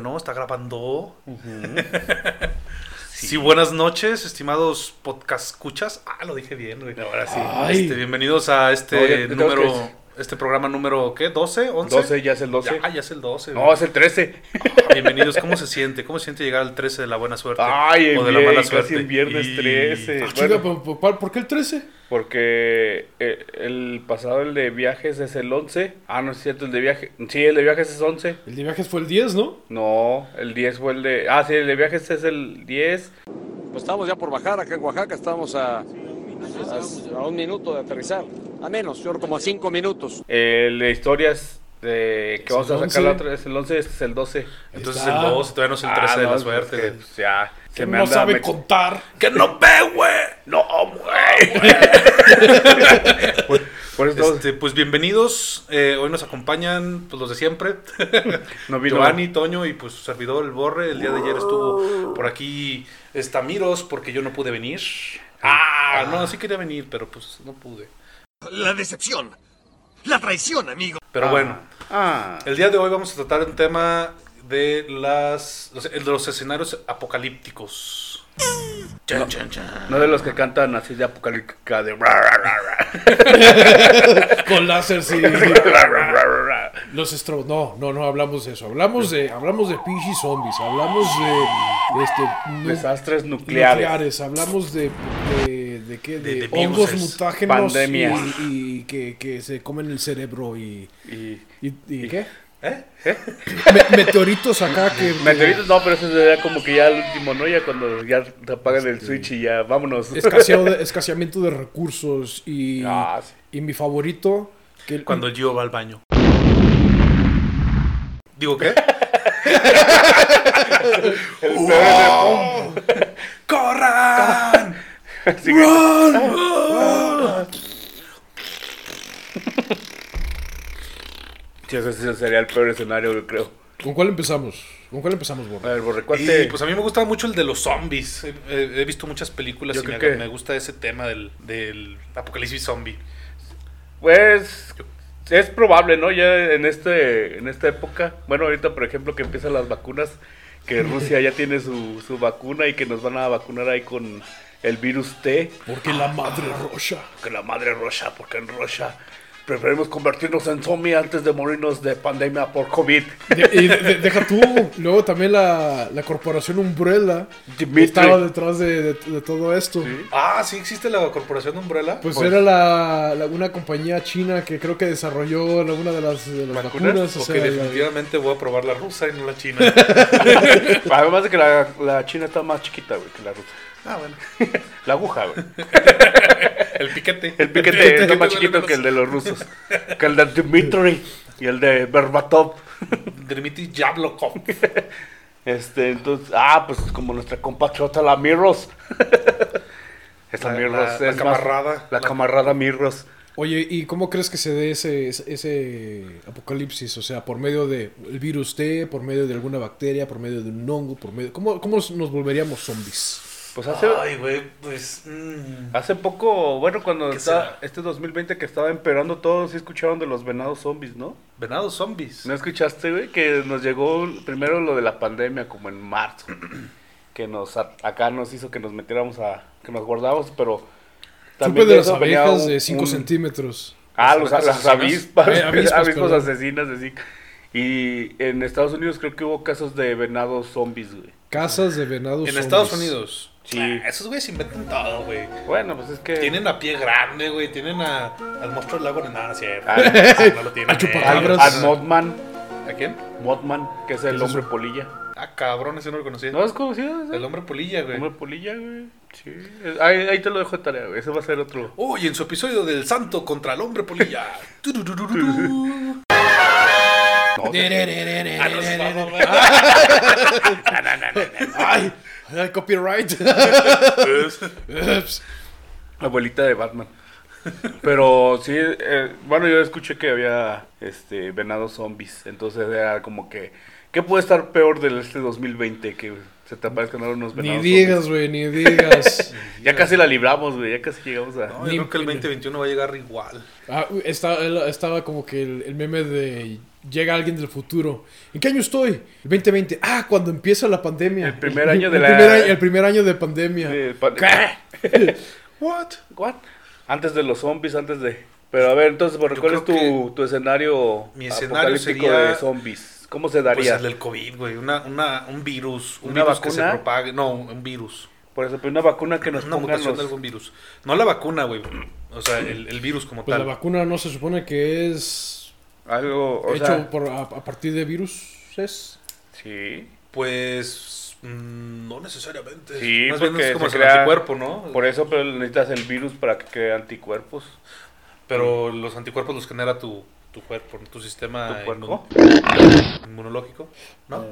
Bueno, está grabando. sí. buenas noches, estimados podcast escuchas. Ah, lo dije bien, güey. Ahora sí. Ay. Este, bienvenidos a este número, este programa número, ¿qué? ¿12? ¿11? 12, ya es el 12. Ya, ya es el 12. No, güey. es el 13. Bienvenidos, ¿cómo se siente? ¿Cómo se siente llegar al 13 de la buena suerte? Ay, o de en la bien, mala casi suerte. en viernes Y- 13. Ah, Bueno. chinga, ¿por- por- por- ¿Por qué el 13? Porque eh, el pasado, el de viajes, es el 11. Ah, no es cierto, el de viajes. Sí, el de viajes es 11. El de viajes fue el 10, ¿no? No, el 10 fue el de. Ah, sí, el de viajes es el 10. Pues estamos ya por bajar acá en Oaxaca, estamos a, a, a un minuto de aterrizar. A menos, yo creo como a cinco minutos. El de historias de, que Es vamos a el sacar la 11. otra es el 11, este es el 12. Entonces Está. el 12, todavía no es el 13 Ah, de no, la es suerte. que, güey. pues, ya, Que me no anda sabe me- contar. ¡Que no ve, güey! No, güey. eso estamos- Este, pues bienvenidos. eh, hoy nos acompañan pues, los de siempre. no vino Giovanni, Toño y pues su servidor el Borre. El día de ayer estuvo por aquí está Miros porque yo no pude venir. Ah, no, sí quería venir, pero pues no pude. La decepción. La traición, amigo. Pero bueno, Ah, el día de hoy vamos a tratar un tema de las los, de los escenarios apocalípticos. Chan, chan, chan. no de los que cantan así de apocalíptica de. Con láser, sí. Los estro... No, no, no hablamos de eso. Hablamos de, hablamos de pinches zombies. Hablamos de, este, Desastres nucleares. nucleares. Hablamos de, de, de qué? De, De- de hongos viruses, mutágenos pandemias. y, y que, que se comen el cerebro y... Y. ¿Y, y qué? ¿Eh? Me- meteoritos acá que... Meteoritos, no, pero eso sería como que ya el último, ¿no? Ya cuando ya te apagan el switch y ya, vámonos. escaseamiento de recursos y, Ah, sí. y mi favorito que Cuando Gio va al baño. ¿Digo qué? El ¡Corran! Así que- Sí, ese sí sería el peor escenario, yo creo. ¿Con cuál empezamos? ¿Con cuál empezamos, A Borre? ver, Borre, ¿cuál Y te- pues a mí me gusta mucho el de los zombies. He, he- he visto muchas películas Yo y me, creo que- me gusta ese tema del, del apocalipsis zombie. Pues es probable, ¿no? Ya en este en esta época, bueno, ahorita por ejemplo que empiezan las vacunas, que Rusia ya tiene su, su vacuna y que nos van a vacunar ahí con el virus T, Porque la madre rocha. que la madre Russia, porque en Rusia preferimos convertirnos en zombie antes de morirnos de pandemia por COVID. De- y de- de- deja tú, luego también la, la corporación Umbrella Dimitri. estaba detrás de, de- de todo esto. Ah, sí existe la corporación Umbrella. Pues, Pues- era la, la- una compañía china que creo que desarrolló alguna de las, de las ¿Vacunas? vacunas. o sea, definitivamente voy a probar la rusa y no la china. Además de que la, la China está más chiquita, güey, que la Rusia. ah, bueno. La aguja, güey. El piquete. El piquete está más chiquito que el de los rusos. Que el de Dmitry y el de Berbatov. Dmitry Yablokov. Este, entonces, ah, pues como nuestra compatriota la Mirros. Esa La- Mirros la- la es más- camarada. la La- camarada Mirros. Oye, ¿y cómo crees que se dé ese, ese, apocalipsis? O sea, por medio de el virus T, por medio de alguna bacteria, por medio de un hongo, por medio... ¿Cómo, cómo nos volveríamos zombies? Pues hace, Ay, güey, pues. mm. hace poco, bueno, cuando ¿Qué estaba, este 2020 que estaba emperando todo, sí escucharon de los venados zombies, ¿no? Venados zombies. ¿No escuchaste, güey? Que nos llegó primero lo de la pandemia, como en marzo. Que nos, acá nos hizo que nos metiéramos a, que nos guardáramos, pero... Supe de las abejas un- de 5 un- centímetros. Ah, Las los, las asesinas. avispas, Eh, avispas, avispas asesinas, así. Y en Estados Unidos creo que hubo casos de venados zombies, güey. Casas de venados En zombies. Estados Unidos. Sí. Ah, esos güeyes inventan todo, güey. Bueno, pues es que... Tienen a pie grande, güey. Tienen a, al monstruo del lago de nada, ¿cierto? Ah, no lo tienen. a chupacabras. Al, al Mothman, ¿A quién? Mothman, que es el es hombre polilla. Ah, cabrón, ese no lo conocía. ¿No has conocido ese? El hombre polilla, güey. hombre polilla, güey. Sí. Ahí, ahí te lo dejo de tarea, güey. Ese va a ser otro. Uy, en su episodio del santo contra el hombre polilla. No, no, sí, no, no, no. ¡Ay! El copyright. Ups. Abuelita de Batman. Pero sí, eh, bueno, yo escuché que había este venados zombies. Entonces era como que. ¿Qué puede estar peor del este 2020? Que se te aparezcan ahora unos ni venados digas, güey, ni digas. Ya casi la libramos, güey. Ya casi llegamos a. No, yo creo que el 2021 va a llegar igual. Ah, estaba, estaba como que el, el meme de llega alguien del futuro. ¿En qué año estoy? El 2020. Ah, cuando empieza la pandemia. El primer año de el la- Primer, año- el primer año de pandemia. Sí, ¿Qué? What? What? Antes de los zombies, antes de... Pero a ver, entonces, ¿por Yo ¿cuál es tu, tu escenario Mi escenario apocalíptico sería- de zombies? ¿Cómo se Pues daría? el del COVID, güey. Una, una, un virus. Un ¿Una virus que se vacuna? propague. No, un virus. Por ejemplo, una vacuna que nos Una pongan mutación de los... algún virus. No la vacuna, güey. O sea, el, el virus como Pues tal. la vacuna no se supone que es Algo, o hecho sea... por, a, a partir de viruses. Sí. Pues mm, no necesariamente. Sí, Más bien porque es como se el crea- anticuerpo, ¿no? Por eso pero necesitas el virus para que cree anticuerpos. Pero los anticuerpos los genera tu, tu cuerpo, tu sistema ¿Tu cuerpo? inmun- inmunológico, ¿no?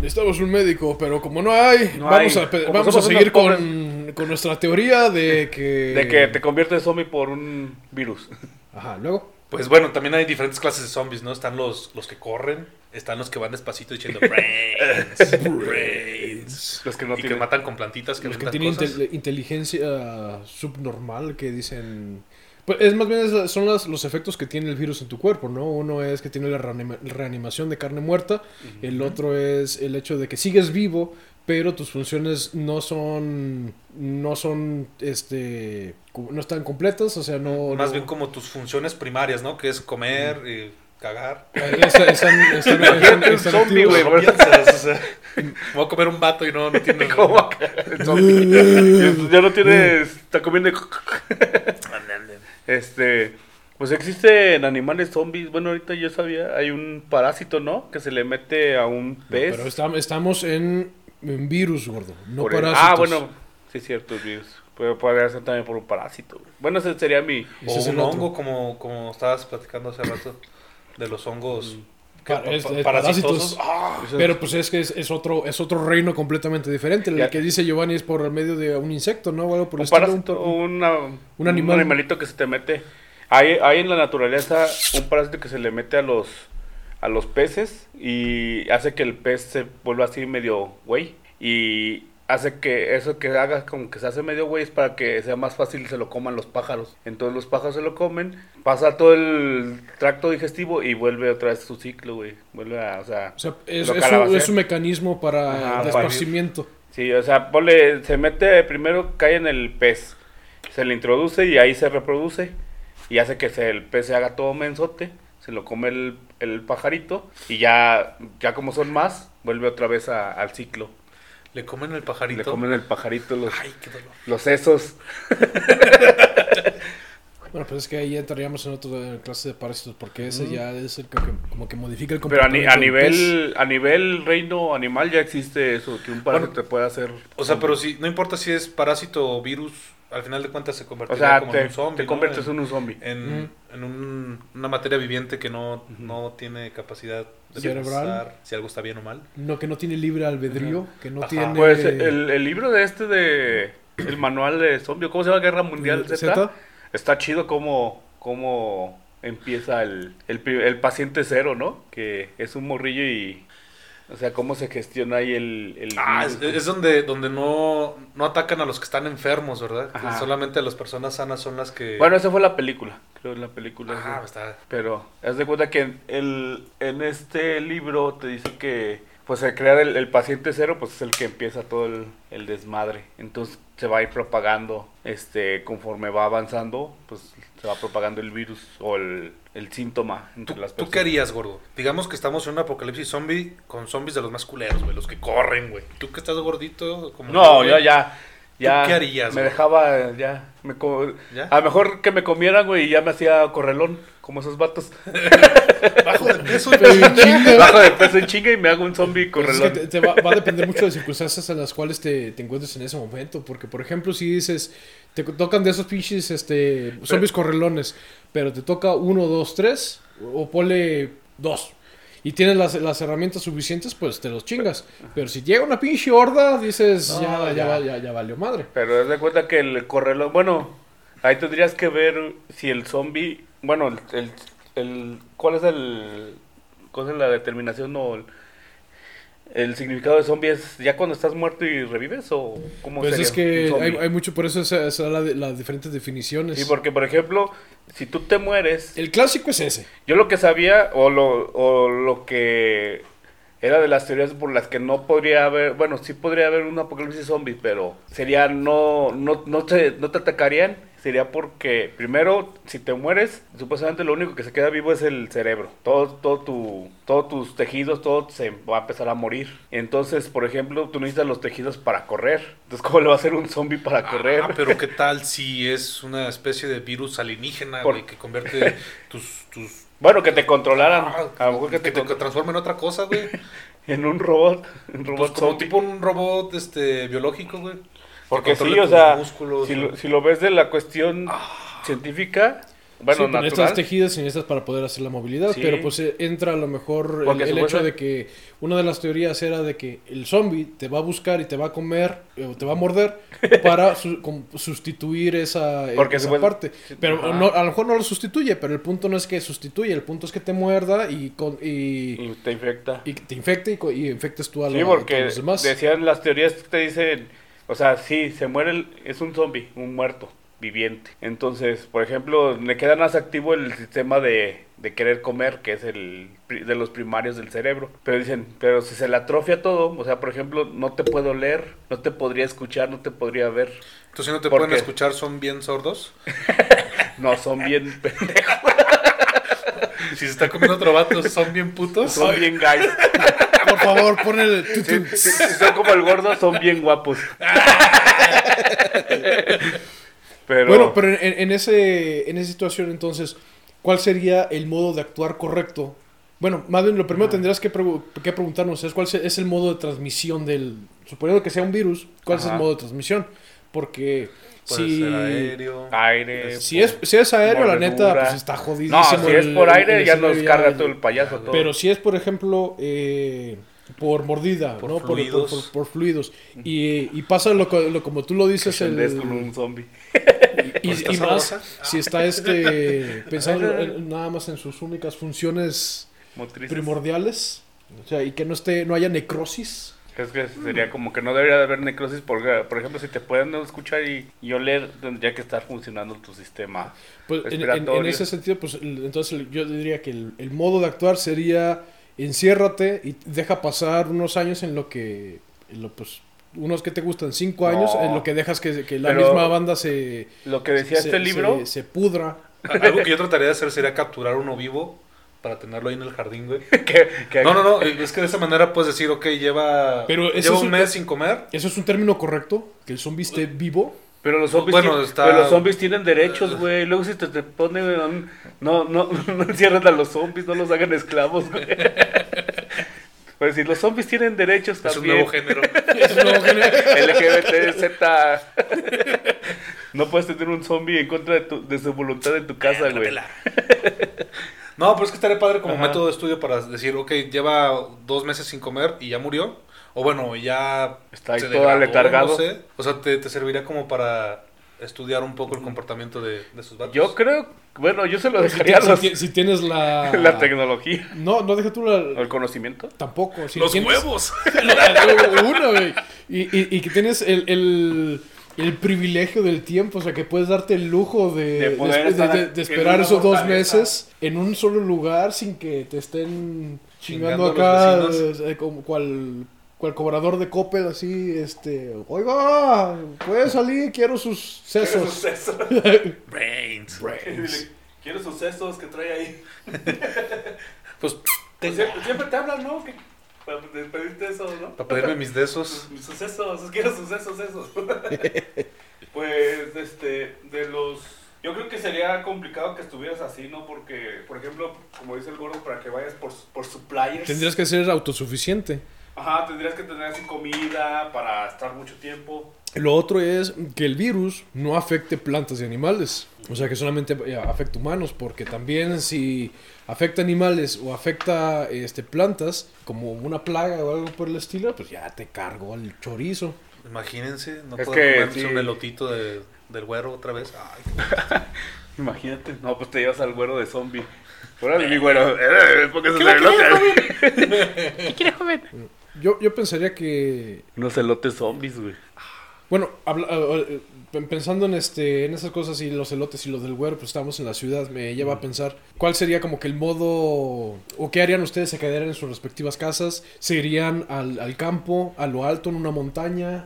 Necesitamos un médico, pero como no hay, No vamos, hay. A, vamos a seguir con, con nuestra teoría de que... De que te conviertes en zombie por un virus. Ajá, luego. Pues bueno, también hay diferentes clases de zombies, ¿no? Están los, los que corren, están los que van despacito diciendo brains, brains. Los que no y que tienen... matan con plantitas que Los que tienen cosas. intel- inteligencia subnormal que dicen... Pues es más bien son las- los efectos que tiene el virus en tu cuerpo, ¿no? Uno es que tiene la reanima- reanimación de carne muerta, el otro es el hecho de que sigues vivo, pero tus funciones no son no son este no están completas, o sea, no Más no- bien como tus funciones primarias, ¿no? Que es comer, y cagar. Están, están, están- están- un están zombie, activos. güey, No ¿verdad? piensas, o sea, voy a comer un vato y no, no tiene... ¿Cómo acá? El zombie. ya no tienes... Está comiendo... Este... Pues existen animales zombies. Bueno, ahorita yo sabía, hay un parásito, ¿no? Que se le mete a un pez. Pero estam- estamos en, en virus, gordo, no por el- parásitos. Ah, bueno, sí es cierto, virus. Pero podría ser también por un parásito. Bueno, ese sería mi... O un otro. hongo, como, como estabas platicando hace rato, de los hongos que- Pa- es- parásitos. Ah, Pero pues es que es, es otro es otro reino completamente diferente. El Ya. que dice Giovanni es por el medio de un insecto, ¿no? O algo por un estilo, parásito, un- un animal. animalito que se te mete. Hay, hay en la naturaleza un parásito que se le mete a los a los peces y hace que el pez se vuelva así medio güey y hace que eso que haga como que se hace medio güey es para que sea más fácil se lo coman los pájaros. Entonces los pájaros se lo comen, pasa todo el tracto digestivo y vuelve otra vez su ciclo, güey. Vuelve a, o sea, O sea, es, un, calabacea. es un mecanismo para Ajá, el para- esparcimiento. Sí, o sea, ponle, se mete primero, cae en el pez, se le introduce y ahí se reproduce y hace que se- el pez se haga todo mensote, se lo come el, el pajarito y ya, ya como son más, vuelve otra vez a- al ciclo. Le comen el pajarito. Le comen el pajarito los, Ay, qué dolor. los sesos. Bueno, pues es que ahí entraríamos en otra clase de parásitos porque ese ya es el que, como que modifica el Pero a, ni- comportamiento a nivel a nivel reino animal ya existe eso, que un parásito Bueno, te puede hacer... O sea, pero si, no importa si es parásito o virus, al final de cuentas se O convertiría sea, como te, en un zombie. te ¿no? conviertes en, en un zombie. en, en un- una materia viviente que no, no tiene capacidad de Cerebral. pensar si algo está bien o mal. No, que no tiene libre albedrío, que no Ajá. tiene Pues el, el libro de este de... El manual de zombie, ¿cómo se llama? Guerra Mundial Z. Z. Está chido cómo, cómo empieza el, el paciente cero, ¿no? Que es un morrillo y... O sea, cómo se gestiona ahí el... el Ah, es, donde, donde no, no atacan a los que están enfermos, ¿verdad? Que Ajá. solamente las personas sanas son las que... Bueno, esa fue la película. Creo la película. Ajá, está... Pero, haz de cuenta que en, el, en este libro te dice que, pues, al crear el, el paciente cero, pues es el que empieza todo el, el desmadre. Entonces se va a ir propagando, este, conforme va avanzando, pues se va propagando el virus o el, el síntoma entre ¿Tú, las tú personas. qué harías, gordo? Digamos que estamos en un apocalipsis zombie con zombies de los más culeros, güey, los que corren, güey. ¿Tú que estás gordito? Como No, yo, ya, güey? ya. Ya qué harías, Me güey? dejaba, ya. Me co- ¿Ya? A lo mejor que me comieran, güey, y ya me hacía correlón, como esos vatos. Bajo de peso, en chinga. Bajo de peso en chinga y me hago un zombie Pues es que correlón. te, te va, va a depender mucho de las circunstancias en las cuales te, te encuentres en ese momento. Porque, por ejemplo, si dices, te tocan de esos pinches este, zombies correlones, pero te toca uno, dos, tres, o ponle dos. Y tienes las, las herramientas suficientes, pues te los chingas. Pero si llega una pinche horda, dices, No, ya, ya, ya. ya, ya valió madre. Pero haz de cuenta que el correlón, bueno, ahí tendrías que ver si el zombie, bueno, el, el, el- ¿cuál es el, cuál es la determinación o el, el significado de zombie es ya cuando estás muerto y revives o cómo Pues sería es que hay, hay mucho, por eso esa, esa la de- las diferentes definiciones. Sí, porque por ejemplo, si tú te mueres, El clásico es ese. yo lo que sabía o lo, o lo que era de las teorías por las que no podría haber, bueno, sí podría haber un apocalipsis zombie, pero sería no no no te no te atacarían, sería porque primero si te mueres, supuestamente lo único que se queda vivo es el cerebro. Todo todo tu todos tus tejidos, todo se va a empezar a morir. Entonces, por ejemplo, tú necesitas los tejidos para correr. Entonces, ¿cómo le va a hacer un zombie para correr? Ah, pero ¿qué tal si es una especie de virus alienígena, Por- güey, que convierte tus... tus Bueno, que te controlaran. Ah, a lo mejor que, que te, te transforma en otra cosa, güey. en un robot, un Pues robot como tipo un robot este biológico, güey. Porque que sí, o sea, músculos, si, lo, si lo ves de la cuestión científica, bueno, sí, natural, tejidos y necesitas para poder hacer la movilidad, Sí. pero pues eh, entra a lo mejor el, hecho de que una de las teorías era de que el zombie te va a buscar y te va a comer eh, o te va a morder para su- sustituir esa, Porque esa parte. Pero no, a lo mejor no lo sustituye, pero el punto no es que sustituye, el punto es que te muerda y, con, y, y te infecta. y te infecte y, y infectes tú a, la- Sí, a porque los demás. decían las teorías que te dicen, o sea, sí, se muere, el- es un zombie, un muerto viviente. Entonces, por ejemplo, le queda más activo el sistema de, de querer comer, que es el de los primarios del cerebro. Pero dicen, pero si se le atrofia todo, o sea, por ejemplo, no te puedo leer, no te podría escuchar, no te podría ver. Entonces, si no te ¿Por pueden qué? escuchar, son bien sordos. No, son bien pendejos, Si se está comiendo otro vato, son bien putos. son bien guys. Por favor, pon el... Si, si son como el gordo, son bien guapos. Pero, Bueno, pero en, ese, en esa situación, entonces, ¿cuál sería el modo de actuar correcto? Bueno, más bien lo primero tendrías que, pregu- que preguntarnos es cuál es el modo de transmisión del... Suponiendo que sea un virus, ¿cuál es Ajá. el modo de transmisión? Porque Puede si... ser aéreo. aire. Si es, si es aéreo, la neta, pues está jodidísimo. No, si es por aire, el ya nos carga el- todo el payaso. Todo. Pero si es, por ejemplo, eh, por mordida, Por ¿no? Por- fluidos. Por, por- por fluidos. Y, y pasa lo, lo como tú lo dices, el, con un zombie. y, más si está este pensando en- nada más en sus únicas funciones Motrices. primordiales. O sea, y que no esté, no haya necrosis. Es que sería como que no debería de haber necrosis porque, por ejemplo, si te pueden escuchar y, y oler, tendría que estar funcionando tu sistema. Pues en, en- en Respiratorio. ese sentido, pues el- entonces yo diría que el, el modo de actuar sería enciérrate y deja pasar unos años en lo que, en lo, pues, unos que te gustan, cinco años, No. en lo que dejas que, que la Pero misma banda se, Lo que decía se, este libro, se, se pudra. Algo que yo trataría de hacer sería capturar uno vivo para tenerlo ahí en el jardín, güey. que, que- No, no, no. Es que de esa manera puedes decir, ok, lleva, Pero lleva un un- mes sin comer. ¿Eso es un término correcto? ¿Que el zombie esté vivo? Pero los zombies, Bueno, ti- está- pero los zombies tienen derechos, güey. Luego si te, te ponen, un- no, no, no encierren a los zombies, no los hagan esclavos, güey. Pues si los zombies tienen derechos Es un también. nuevo género. Es un nuevo género. LGBT, No puedes tener un zombie en contra de, tu- de su voluntad en tu casa, güey. No, pero es que estaría padre como Ajá. método de estudio para decir, ok, lleva dos meses sin comer y ya murió. O bueno, ya Está ahí se todo degradó, aletargado. no sé. O sea, te, te serviría como para estudiar un poco el comportamiento de, de sus vatos. Yo creo, bueno, yo se lo Si, dejaría a ti- los- si ti- si tienes la... la tecnología No, no deja tú la... el conocimiento. Tampoco. Si ¡Los tienes- huevos! Una, güey. Y, y, y que tienes el, el, el privilegio del tiempo, o sea, que puedes darte el lujo de, De poder de- esperar esos dos meses en un solo lugar sin que te estén chingando, acá, eh, como cual, cual cobrador de Coppel, así, este, oiga, puede salir, quiero sus sesos. Brains. Quiero sus sesos que trae ahí. Pues, siempre, te hablan, ¿no? Que, para pedirte eso, ¿no? para pedirme mis de esos. Sucesos, quiero sucesos esos. pues, este, de los... Yo creo que sería complicado que estuvieras así, ¿no? Porque, por ejemplo, como dice el gordo, para que vayas por, por suppliers. Tendrías que ser autosuficiente. Ajá, tendrías que tener así comida para estar mucho tiempo. Lo otro es que el virus no afecte plantas y animales. O sea, que solamente eh, afecta humanos, porque también si afecta animales o afecta este, plantas, como una plaga o algo por el estilo, pues ya te cargó el chorizo. Imagínense, no Es puedo que comerse sí. un elotito de, del güero otra vez. Ay, Imagínate. No, pues te llevas al güero de zombie. Órale, mi güero. Eh, póngase el elote. Yo, yo pensaría que. Unos elotes zombies, güey. Bueno, habla- eh, eh, pen- pensando en este en esas cosas y los elotes y los del güero, pues estamos en la ciudad, me lleva a pensar cuál sería como que el modo o qué harían ustedes, se quedarían en sus respectivas casas, se irían al, al campo, a lo alto en una montaña.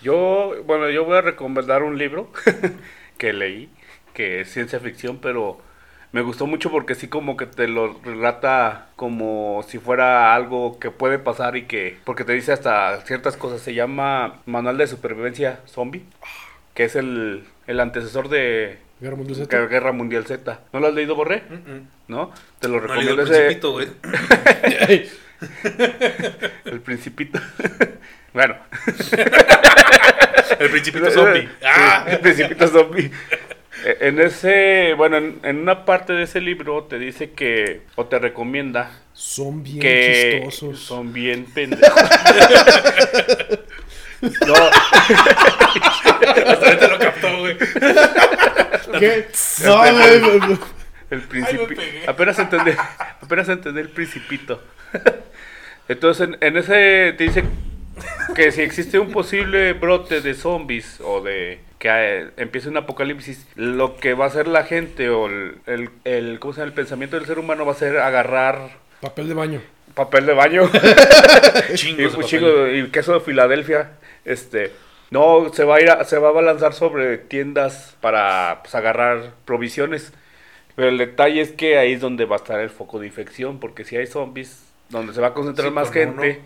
Yo, bueno, yo voy a recomendar un libro que leí, que es ciencia ficción, pero me gustó mucho porque sí como que te lo relata como si fuera algo que puede pasar y que, porque te dice hasta ciertas cosas, se llama Manual de Supervivencia Zombie, que es el, el antecesor de Guerra Mundial Z. Guerra Guerra Mundial Z. ¿No lo has leído, Borré? ¿No? Te lo No recomiendo el ese- Principito, güey. el principito. bueno. El Principito zombie. ¡Ah! El Principito zombie. Eh, En ese, bueno, en, en una parte de ese libro te dice que, o te recomienda Son bien que chistosos. son bien pendejos. no, Hasta ahorita lo captó, güey. ¿Qué? No, güey. el principito. Apenas entendí, apenas entendí el principito. Entonces, en, en ese te dice que si existe un posible brote de zombies o de que eh, empiece un apocalipsis, lo que va a hacer la gente o el, el, el- ¿cómo se llama? el pensamiento del ser humano va a ser agarrar Papel de baño. papel de baño y, Chingos de papel. y queso de Filadelfia. Este, no, se va a ir a- se va a balanzar sobre tiendas para pues, agarrar provisiones. Pero el detalle es que ahí es donde va a estar el foco de infección, porque si hay zombies, donde se va a concentrar Sí, más con gente,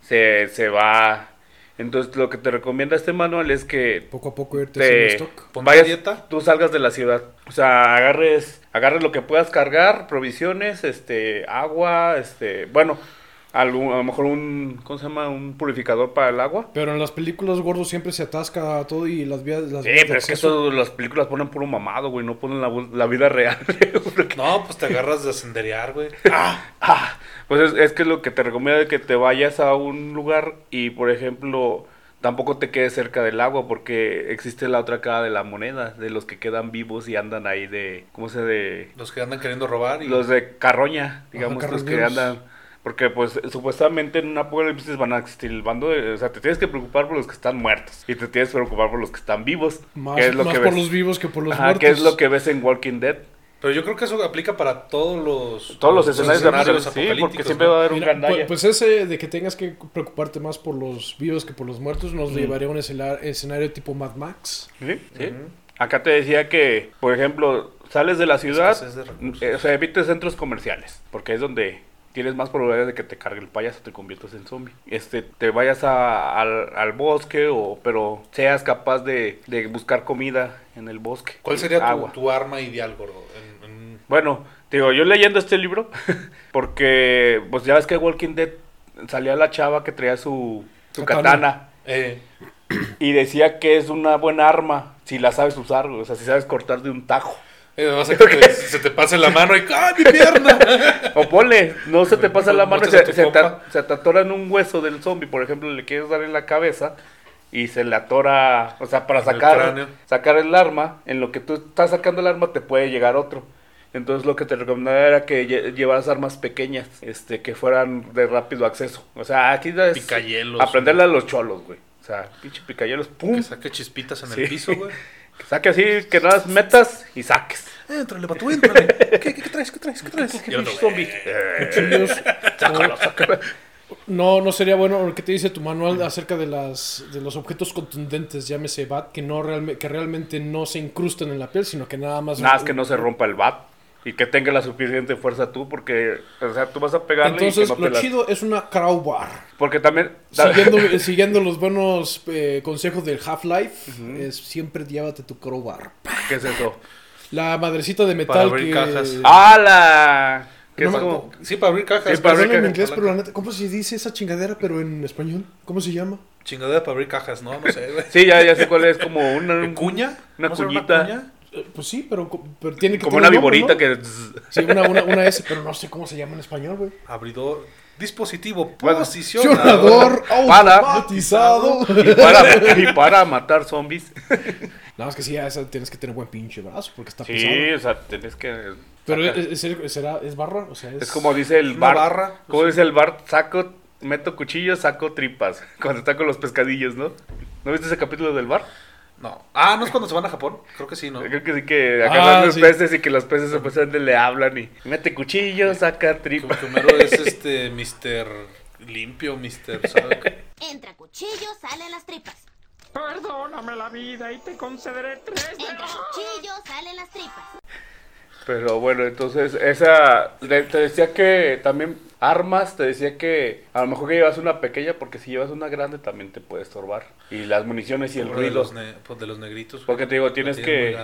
se, se va... Entonces lo que te recomienda este manual es que Poco a poco irte te haciendo stock. Vayas, a dieta. tú salgas de la ciudad. O sea, agarres, agarres lo que puedas cargar, provisiones, este, agua, este, bueno, algún- a lo mejor un, ¿cómo se llama? Un purificador para el agua. Pero en las películas gordos siempre se atasca todo y las vías, las Sí, vías de pero es que eso las películas ponen puro mamado, güey, no ponen la, vida real. Porque- No, pues te agarras de senderear, güey. Ah, pues es, es que lo que te recomiendo es que te vayas a un lugar y, por ejemplo, tampoco te quedes cerca del agua porque existe la otra cara de la moneda, de los que quedan vivos y andan ahí de, ¿cómo se de? Los que andan queriendo robar y Los de carroña, digamos, los que andan... Porque pues supuestamente en un apocalipsis van a existir el bando de... O sea, te tienes que preocupar por los que están muertos y te tienes que preocupar por los que están vivos. Más, que es lo más que por ves. los vivos que por los Ajá, muertos. que es lo que ves en Walking Dead. Pero yo creo que eso aplica para todos los, Todos los escenarios, de apocalipsis, sí, apocalípticos. porque siempre ¿no? va a haber un Mira, gandalla. pu- pues ese de que tengas que preocuparte más por los vivos que por los muertos nos llevaría a un escena- escenario tipo Mad Max. Sí, sí. Acá te decía que, por ejemplo, sales de la ciudad, de eh, o sea, evites centros comerciales, porque es donde tienes más probabilidades de que te cargue el payaso, te conviertas en zombie. Este, te vayas a- al, al bosque, o pero seas capaz de, de buscar comida en el bosque. ¿Cuál sería tu, Agua. tu arma ideal, gordo? En- en- Bueno, digo, yo leyendo este libro, porque pues ya ves que Walking Dead salía la chava que traía su, su Katana. katana. eh, Y decía que es una buena arma si la sabes usar, o sea, si sabes cortar de un tajo. Eh, vas a que te- se te pase la mano y ¡ay, mi pierna! O ponle, no se te pasa la mano y se, se, se te atora en un hueso del zombie, por ejemplo, le quieres dar en la cabeza y se le atora, o sea, para En el sacar, sacar el arma, en lo que tú estás sacando el arma te puede llegar otro. Entonces lo que te recomendaba era que lle- llevaras armas pequeñas, este, que fueran de rápido acceso. O sea, aquí es Picayelos. aprenderle a los cholos, güey. O sea, pinche picayelos, pum, Que saque chispitas en Sí. el piso, güey. que saque así, que nada más metas y saques. Éntrale, pato, éntrale. ¿Qué, qué, qué traes? ¿Qué traes? ¿Qué traes? Zombie. Cuchillos. Sácalo, sácalo. No, no sería bueno lo que te dice tu manual acerca de las de los objetos contundentes, llámese bat, que no realme- que realmente no se incrusten en la piel, sino que nada más Nada más que no se rompa el bat y que tenga la suficiente fuerza tú, porque, o sea, tú vas a pegarle Entonces, y que no lo chido es una crowbar. Porque también... Siguiendo, siguiendo los buenos eh, consejos del Half-Life, es siempre llévate tu crowbar. ¿Qué es eso? La madrecita de Para metal abrir que... cajas. ¡Hala! Que No es como... Sí, para abrir cajas. Sí, para abrir en cajas. inglés, pero la neta, ¿cómo se dice esa chingadera, pero en español? ¿Cómo se llama? Chingadera para abrir cajas, ¿no? No sé, güey. Sí, ya, ya sé cuál es, como una... un- ¿Cuña? Una ¿No será cuñita. cuña? Pues sí, pero, pero tiene que Como una un nombre, viborita ¿no? que... Sí, una, una, una S, pero no sé cómo se llama en español, güey. Abridor. Dispositivo Bueno, posicionador. Para- automatizado. Y para, y para matar zombies. Nada más que sí, esa tienes que tener buen pinche brazo porque está Sí, pesado. o sea, tenés que... Pero es, es- será, es barra, o sea, es... Es como dice el Bart. barra, Como dice el Bart, saco, meto cuchillos, saco tripas. Cuando está con los pescadillos, ¿no? ¿No viste ese capítulo del bar? No. Ah, ¿no es cuando se van a Japón? Creo que sí, ¿no? Creo que sí que Ah, agarran los sí. peces y que los peces supuestamente le hablan y mete cuchillos, saca que Homero es este Mr. Limpio, Mr. ¿sabe qué? Entra cuchillo, salen las tripas. Perdóname la vida y te concederé tres de Entra cuchillo, salen las tripas. Pero bueno, entonces esa te decía que también armas, te decía que a lo mejor que llevas una pequeña porque si llevas una grande también te puede estorbar y las municiones y el Uno de ruido. los, ne- pues, de los negritos. Porque te digo, tienes tiene que-.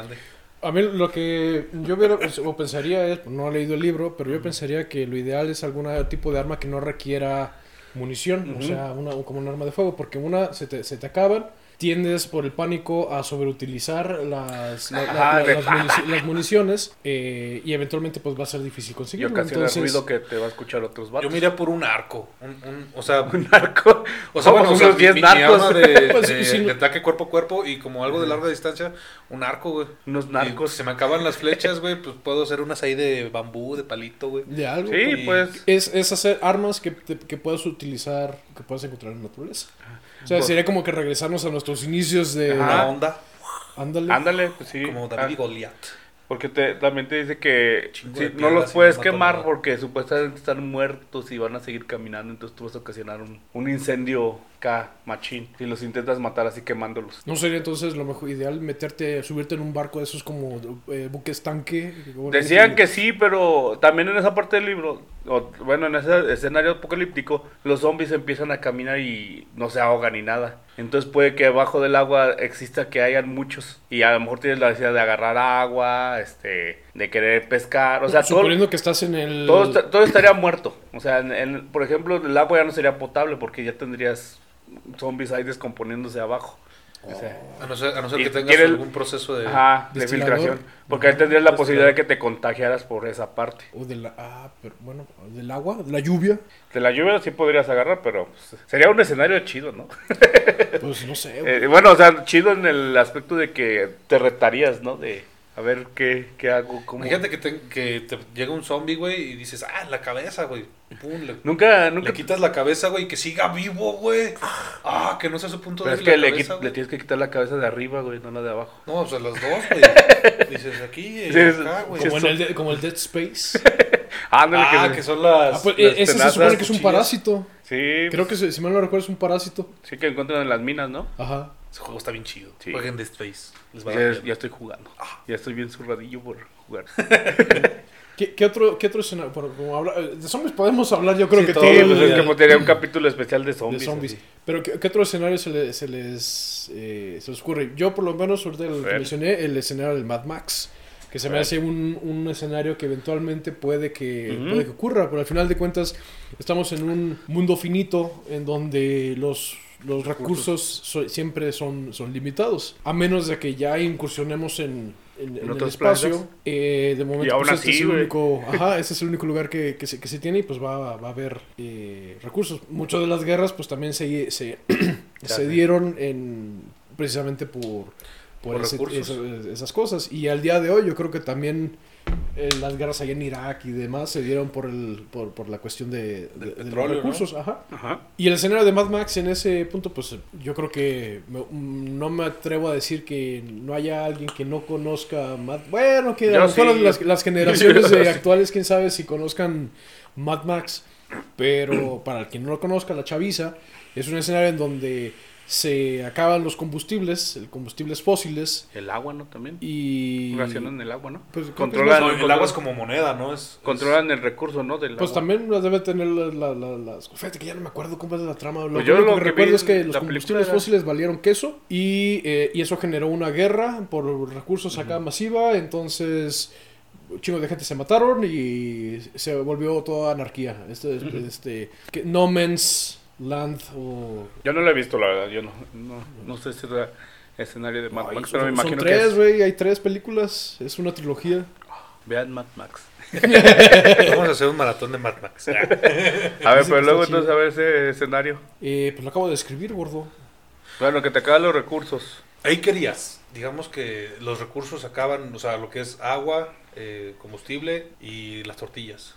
A mí lo que yo hubiera, o pensaría es, no he leído el libro, pero yo pensaría que lo ideal es algún tipo de arma que no requiera munición, o sea, una, como un arma de fuego, porque una se te, se te acaban, tiendes por el pánico a sobreutilizar las, la- la- Ajá, la- de- las, munici- las municiones eh, y eventualmente pues va a ser difícil Y conseguirlo. ocasiona Entonces, ruido que te va a escuchar otros vatos. Yo me iría por un arco. Un, un- o sea, un narco. o sea, bueno, Somos o sea, unos mi, 10 mi- mi narcos. arma de, Pues, de- ataque cuerpo a cuerpo y como algo de larga distancia, un arco, güey. Unos Y narcos. se me acaban las flechas, güey, pues puedo hacer unas ahí de bambú, de palito, güey. de algo. Sí, y- pues. Es, es hacer armas que, te- que puedas utilizar, que puedas encontrar en la naturaleza. O sea, Pues- sería como que regresarnos a nuestros inicios de... Una onda, Ándale. Ándale, pues sí. como David y Ah, Goliat. Porque te, también te dice que sí, no los puedes quemar porque supuestamente están muertos y van a seguir caminando, entonces tú vas a ocasionar un, un incendio K machín si los intentas matar así quemándolos. ¿No sería entonces lo mejor ideal meterte, subirte en un barco de esos como eh, buques tanque? Decían que sí, pero también en esa parte del libro, o, bueno, en ese escenario apocalíptico, los zombies empiezan a caminar y no se ahogan ni nada. Entonces puede que abajo del agua exista que hayan muchos y a lo mejor tienes la necesidad de agarrar agua, este, de querer pescar, o sea, todo, Suponiendo que estás en el... todo, esta- todo estaría muerto. O sea, en- en- por ejemplo, el agua ya no sería potable porque ya tendrías zombies ahí descomponiéndose abajo. O sea, A no ser, a no ser Y que tengas algún proceso de... Ajá, de Destilador. filtración. Porque ahí tendrías la posibilidad de que te contagiaras por esa parte. O de la... Ah, pero bueno, del agua, de la lluvia. De la lluvia sí podrías agarrar, pero pues, sería un escenario chido, ¿no? Pues no sé. Eh, bueno, o sea, chido en el aspecto de que te retarías, ¿no? De a ver qué, qué hago, cómo... Imagínate que te, que te llega un zombie, güey, y dices, ah, la cabeza, güey. Pum, le, Nunca, nunca... le quitas la cabeza, güey, que siga vivo, güey. Ah, que no sea su punto Pero es débil que la le, cabeza, tienes que quitar la cabeza de arriba, güey, no la de abajo. No, o sea, las dos, güey. Dices aquí Sí, es- acá, güey. como, en el, de- como el Dead Space. Ándale, Ah, que, que son las... Ah, pues, las ese se supone que es un cuchillas. parásito. Sí, Creo que se- si mal no recuerdo es un parásito. sí que encuentran en las minas, ¿no? Ajá. Ese juego está bien chido. Sí. Jueguen Space. Les va a Ya, dar ya estoy jugando. Ya estoy bien zurradillo por jugar. ¿Qué, qué otro, qué otro escenario? Por- como habla- de zombies podemos hablar, yo creo Sí, que todo. Sí, pues es como tenía un capítulo especial de de zombies. Pero ¿qué, qué otro escenario se, le- se les, eh, se les ocurre? Yo por lo menos ahorita que mencioné, el escenario del Mad Max. Que se me hace un, un escenario que eventualmente puede que, puede que ocurra. Pero al final de cuentas estamos en un mundo finito en donde los, los recursos so- siempre son, son limitados. A menos de que ya incursionemos en, en- en el espacio. eh, de momento pues, este es el único Ajá, ese es el único lugar que, que, se, que se tiene y pues va, va a haber eh, recursos. Muchas de las guerras pues también se, se, se dieron en, precisamente por, por, ese- esas cosas. Y al día de hoy yo creo que también eh, las guerras allá en Irak y demás se dieron por, el, por, por la cuestión de, de- de los recursos. Ajá. Ajá. Y el escenario de Mad Max en ese punto, pues yo creo que me- no me atrevo a decir que no haya alguien que no conozca Mad Bueno, que a lo mejor sí. las, las generaciones de actuales, quién sabe si conozcan Mad Max. Pero para el que no lo conozca, la chaviza, es un escenario en donde se acaban los combustibles, el combustibles fósiles, El agua, ¿no? También. y... Racionan el agua, ¿no? Pues, es controlan, No, el agua es como moneda, ¿no? Es, controlan el recurso, ¿no? Del Pues agua. también debe tener la- la- la- las... Fíjate que ya no me acuerdo cómo es la trama. Lo Pues yo único lo que que recuerdo es que los combustibles era- fósiles valieron queso y, eh, y eso generó una guerra por recursos acá masiva. Entonces, un chingo de gente se mataron y se volvió toda anarquía. Este, este, que No Man's Land o... Yo no lo he visto, la verdad. Yo no, no, no sé si era escenario de Mad Max, son, pero me son imagino que tres, es. güey. Hay tres películas. Es una trilogía. Vean Mad Max. Vamos a hacer un maratón de Mad Max. A ver, pero que luego entonces a ver ese escenario. Eh, pues lo acabo de escribir, gordo. Bueno, que te acaban los recursos. Ahí querías. Digamos que los recursos acaban, o sea, lo que es agua, eh, combustible y las tortillas.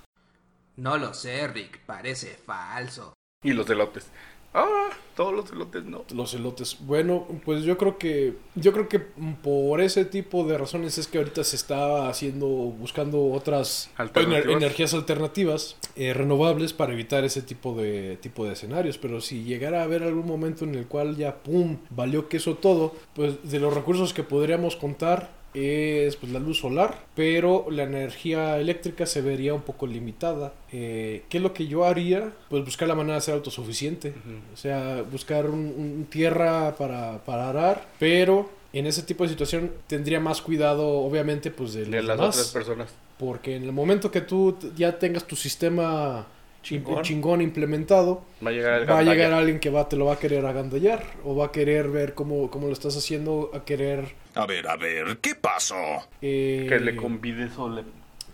No lo sé, Rick, parece falso. Y los elotes. Ah, todos los elotes no. Los elotes. Bueno, pues yo creo que yo creo que por ese tipo de razones es que ahorita se está haciendo buscando otras Alternativas. ener- energías alternativas eh, renovables para evitar ese tipo de tipo de escenarios, pero si llegara a haber algún momento en el cual ya pum, valió queso todo, pues de los recursos que podríamos contar es pues la luz solar, pero la energía eléctrica se vería un poco limitada. Eh, ¿Qué es lo que yo haría? Pues buscar la manera de ser autosuficiente. O sea, buscar un, un tierra para, para arar, pero en ese tipo de situación tendría más cuidado, obviamente, pues de, las demás. otras personas. Porque en el momento que tú ya tengas tu sistema Chingón. chingón, implementado, Va a llegar va a llegar alguien que va, te lo va a querer agandallar o va a querer ver cómo, cómo lo estás haciendo, a querer... A ver, a ver, ¿qué pasó? eh, Que le convides o le...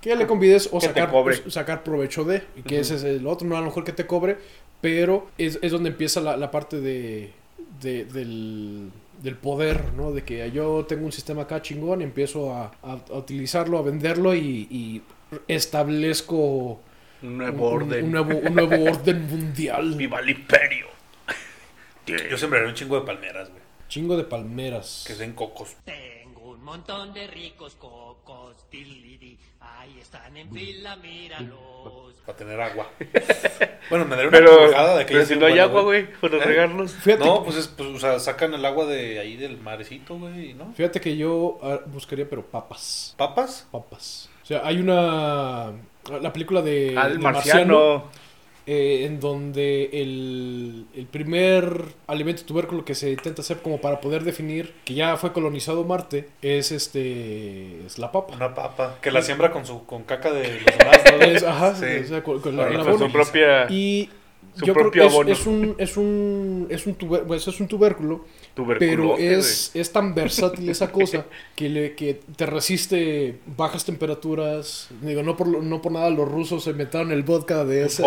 que le convides o sacar, cobre. o sacar provecho de, y que ese es el otro, no a lo mejor que te cobre, pero es, es donde empieza la, la parte de, de- del, del poder, ¿no? De que yo tengo un sistema acá chingón y empiezo a, a- a utilizarlo, a venderlo y, y establezco Un nuevo un, orden. un nuevo, un nuevo orden mundial. ¡Viva el imperio! Yo sembraría un chingo de palmeras, güey. Chingo de palmeras. Que den cocos. Tengo un montón de ricos cocos, tilidi, ahí están en fila, míralos. Para tener agua. bueno, me daría una Pero, de que pero ya si no hay agua, güey, para ¿Eh? regarlos. Fíjate, No, pues, es, pues, o sea, sacan el agua de ahí del marecito, güey, ¿no? fíjate que yo ah, buscaría, pero papas. ¿Papas? Papas. O sea, hay una... La película de... Ah, el de marciano. eh, en donde el, el primer alimento tubérculo que se intenta hacer como para poder definir que ya fue colonizado Marte es este es la papa. Una papa. Que la siembra con su con caca de los demás, ¿no? Es- ajá, Sí. o sea, con, con la, su propia Y su yo creo propio que es, abono. es un es un es un tuber- pues es un tubérculo, pero es, es tan versátil esa cosa que le que te resiste bajas temperaturas. Digo, no por no por nada los rusos se inventaron el vodka de ese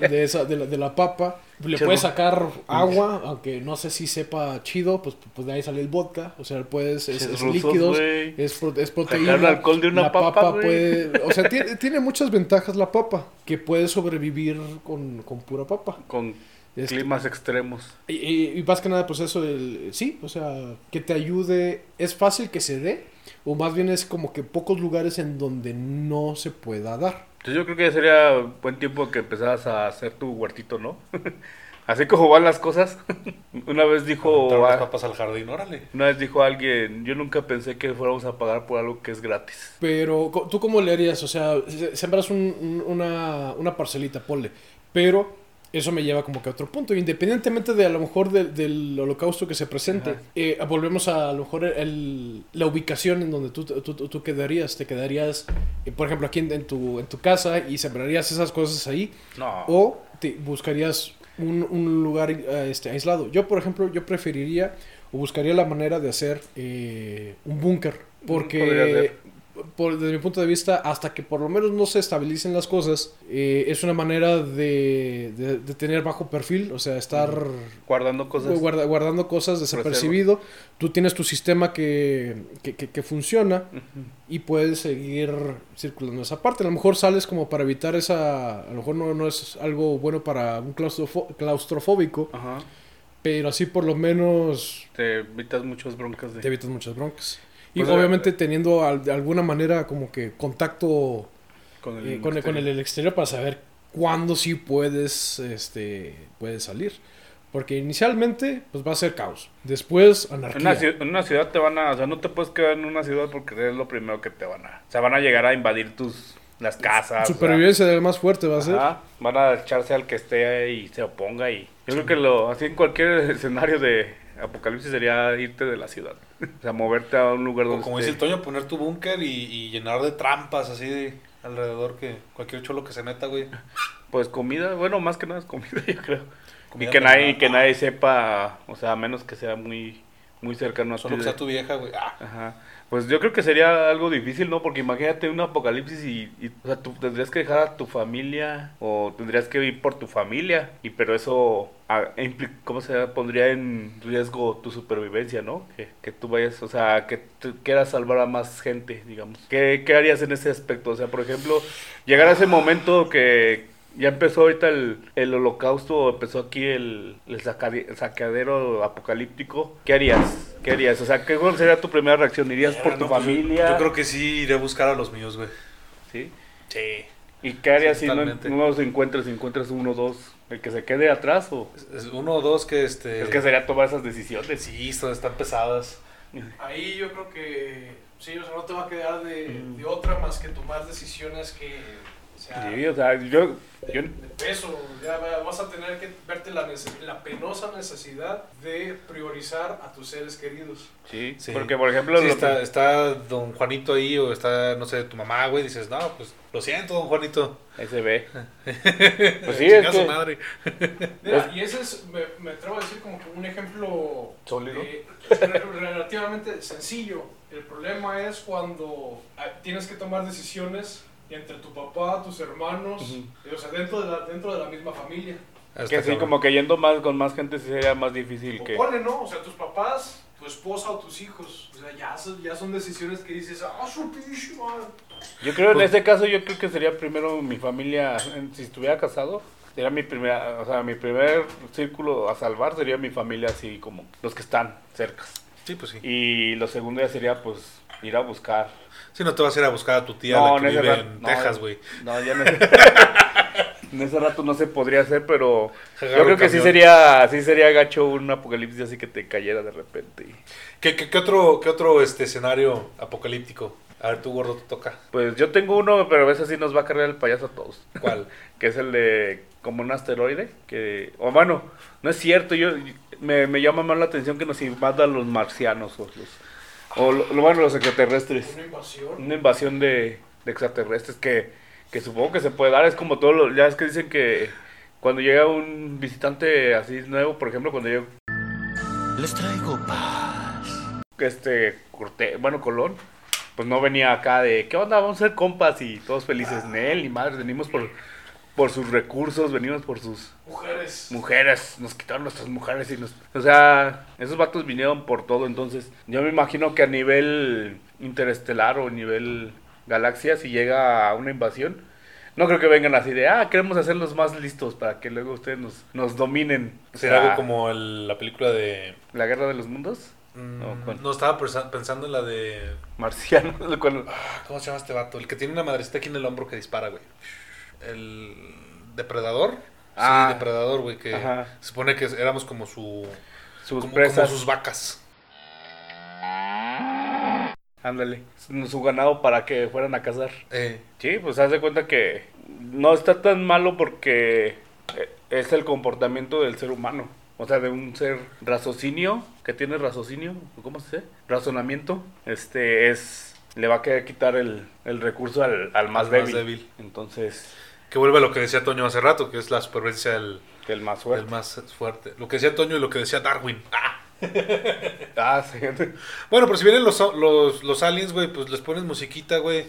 de esa de la, de la papa. Le Che, puedes sacar agua, aunque no sé si sepa chido, pues, pues de ahí sale el vodka. O sea, puedes, es, es rusos, líquidos, güey. es, es proteína. Sacar alcohol de una la papa, güey. puede, o sea, tiene, tiene muchas ventajas la papa, que puede sobrevivir con, con pura papa. Con Este, climas extremos. y, y- y más que nada, pues eso, el, sí, o sea, que te ayude, es fácil que se dé, o más bien es como que pocos lugares en donde no se pueda dar. Entonces yo creo que ya sería buen tiempo que empezaras a hacer tu huertito, ¿no? Así como van las cosas. Una vez dijo las papas al jardín, órale. una vez dijo alguien, yo nunca pensé que fuéramos a pagar por algo que es gratis. Pero, ¿tú cómo le harías? O sea, se- sembras un- un- una, una parcelita, ponle. Pero eso me lleva como que a otro punto. Independientemente de a lo mejor de- del holocausto que se presente, eh, volvemos a, a lo mejor el- la ubicación en donde tú, tú, tú- quedarías. Te quedarías, eh, por ejemplo, aquí en, en tu, en tu casa y sembrarías esas cosas ahí. No. O te buscarías un, un lugar eh, este, aislado. Yo, por ejemplo, yo preferiría o buscaría la manera de hacer eh, un búnker. Porque. Por, desde mi punto de vista, hasta que por lo menos no se estabilicen las cosas, eh, es una manera de, de- de tener bajo perfil, o sea, estar Guardando cosas. guarda- guardando cosas desapercibido. Tú tienes tu sistema que, que, que- que funciona y puedes seguir circulando esa parte. A lo mejor sales como para evitar esa... A lo mejor no, no es algo bueno para un claustrofo- claustrofóbico, Ajá. pero así por lo menos Te evitas muchas broncas de... te evitas muchas broncas. Y Pues, obviamente teniendo al- de alguna manera como que contacto con eh, con, con el exterior para saber cuándo sí puedes, este, puedes salir. Porque inicialmente pues va a ser caos. Después En anarquía. una, ciu- en una ciudad te van a... O sea, no te puedes quedar en una ciudad porque es lo primero que te van a... O sea, van a llegar a invadir tus... Las casas. o sea, Supervivencia del más fuerte va a ser. Ajá, van a echarse al que esté ahí y se oponga y yo creo que lo así en cualquier escenario de apocalipsis sería irte de la ciudad, o sea, moverte a un lugar O donde como dice el esté- Toño, poner tu búnker y, y llenar de trampas así de alrededor que cualquier cholo que se meta, güey. pues comida, bueno, más que nada es comida, yo creo. Comida y que nadie que nadie sepa, o sea, a menos que sea muy muy cercano a Solo ti que de- sea tu vieja, güey. Ah, Ajá. Pues yo creo que sería algo difícil, ¿no? Porque imagínate un apocalipsis y, y, o sea, tú tendrías que dejar a tu familia o tendrías que ir por tu familia. Y pero eso, ¿cómo se pondría en riesgo tu supervivencia, ¿no? Que, que tú vayas, o sea, que tú quieras salvar a más gente, digamos. ¿Qué, ¿Qué harías en ese aspecto? O sea, por ejemplo, llegar a ese momento que ya empezó ahorita el, el holocausto, empezó aquí el, el sacade- el saqueadero apocalíptico. ¿Qué harías? ¿Qué harías? O sea, ¿qué cuál sería tu primera reacción? ¿Irías por tu pues, familia? Yo creo que sí iré a buscar a los míos, güey. ¿Sí? Sí. ¿Y qué harías Sí, si no, no los encuentras? Si encuentras uno o dos, ¿el que se quede atrás o...? Es uno o dos que este. Es que sería tomar esas decisiones. Sí, están están pesadas. Ahí yo creo que sí, o sea, no te va a quedar de, de otra más que tomar decisiones que, sea, Sí, o sea, yo... yo de peso. Ya va- vas a tener que verte la, la penosa necesidad de priorizar a tus seres queridos. sí, Sí. porque por ejemplo... Sí, lo- está, está don Juanito ahí o está, no sé, tu mamá, güey. Dices, no, pues lo siento, don Juanito. Ahí se ve. Pues sí, Chinga es su que- madre. Mira, y ese es, me, me atrevo a decir como que un ejemplo Sólido. eh, re- relativamente sencillo. El problema es cuando ah, tienes que tomar decisiones entre tu papá, tus hermanos, o sea, dentro de la, dentro de la misma familia. Está Que sí, cabrón. como que yendo más con más gente sí sería más difícil O que... ponle, ¿no? O sea, tus papás, tu esposa o tus hijos. O sea, ya son, ya son decisiones que dices, ah, su pinche madre". Yo creo en este caso yo creo que sería primero mi familia, en- si estuviera casado, sería mi primera, o sea, mi primer círculo a salvar sería mi familia así como los que están cerca. Sí, pues sí. Y lo segundo ya sería pues ir a buscar. Si no te vas a ir a buscar a tu tía No, la que en vive rato- en no, Texas, güey. No, ya no. en ese rato no se podría hacer, pero yo creo que sí sería, sí sería gacho un apocalipsis así que te cayera de repente. y- ¿Qué, qué, qué otro, qué otro este, escenario apocalíptico? A ver, tú, gordo, te toca. Pues yo tengo uno, pero a veces sí nos va a cargar el payaso a todos. ¿Cuál? que es el de como un asteroide que o bueno no es cierto yo me, me llama más la atención que nos invadan los marcianos o los o lo, lo- bueno los extraterrestres. Una invasión. una invasión de, de extraterrestres que, que supongo que se puede dar. Es como todo lo ya es que dicen que cuando llega un visitante así nuevo por ejemplo cuando yo Les traigo paz. este Corté- bueno Colón pues no venía acá de qué onda vamos a ser compas y todos felices Nel y madre venimos por por sus recursos venimos por sus Mujeres. mujeres, nos quitaron nuestras mujeres y nos... O sea, esos vatos vinieron por todo, entonces yo me imagino que a nivel interestelar o a nivel galaxia, si llega a una invasión, no creo que vengan así de, ah, queremos hacerlos más listos para que luego ustedes nos, nos dominen. O ¿Será sea, algo como el- la película de... La Guerra de los Mundos? mm, No, estaba pensa- pensando en la de... Marciano, cuando- Ah, ¿Cómo se llama este vato? El que tiene una madrecita aquí en el hombro que dispara, güey. El... ¿Depredador? Ah. sí, depredador, güey, que Ajá. se supone que éramos como su... sus como, presas. como sus vacas. Ándale, su ganado para que fueran a cazar. Eh, Sí, pues haz de cuenta que no está tan malo porque eh, es el comportamiento del ser humano. O sea, de un ser raciocinio, que tiene raciocinio, ¿cómo se dice? Razonamiento. Este es, le va a querer quitar el, el recurso al, al más, Al más débil. débil. Entonces, que vuelve a lo que decía Toño hace rato, que es la supervivencia del, el más fuerte. del más fuerte. Lo que decía Toño y lo que decía Darwin. Ah. Ah, sí. Bueno, pero si vienen los, los, los aliens, güey, pues les pones musiquita, güey.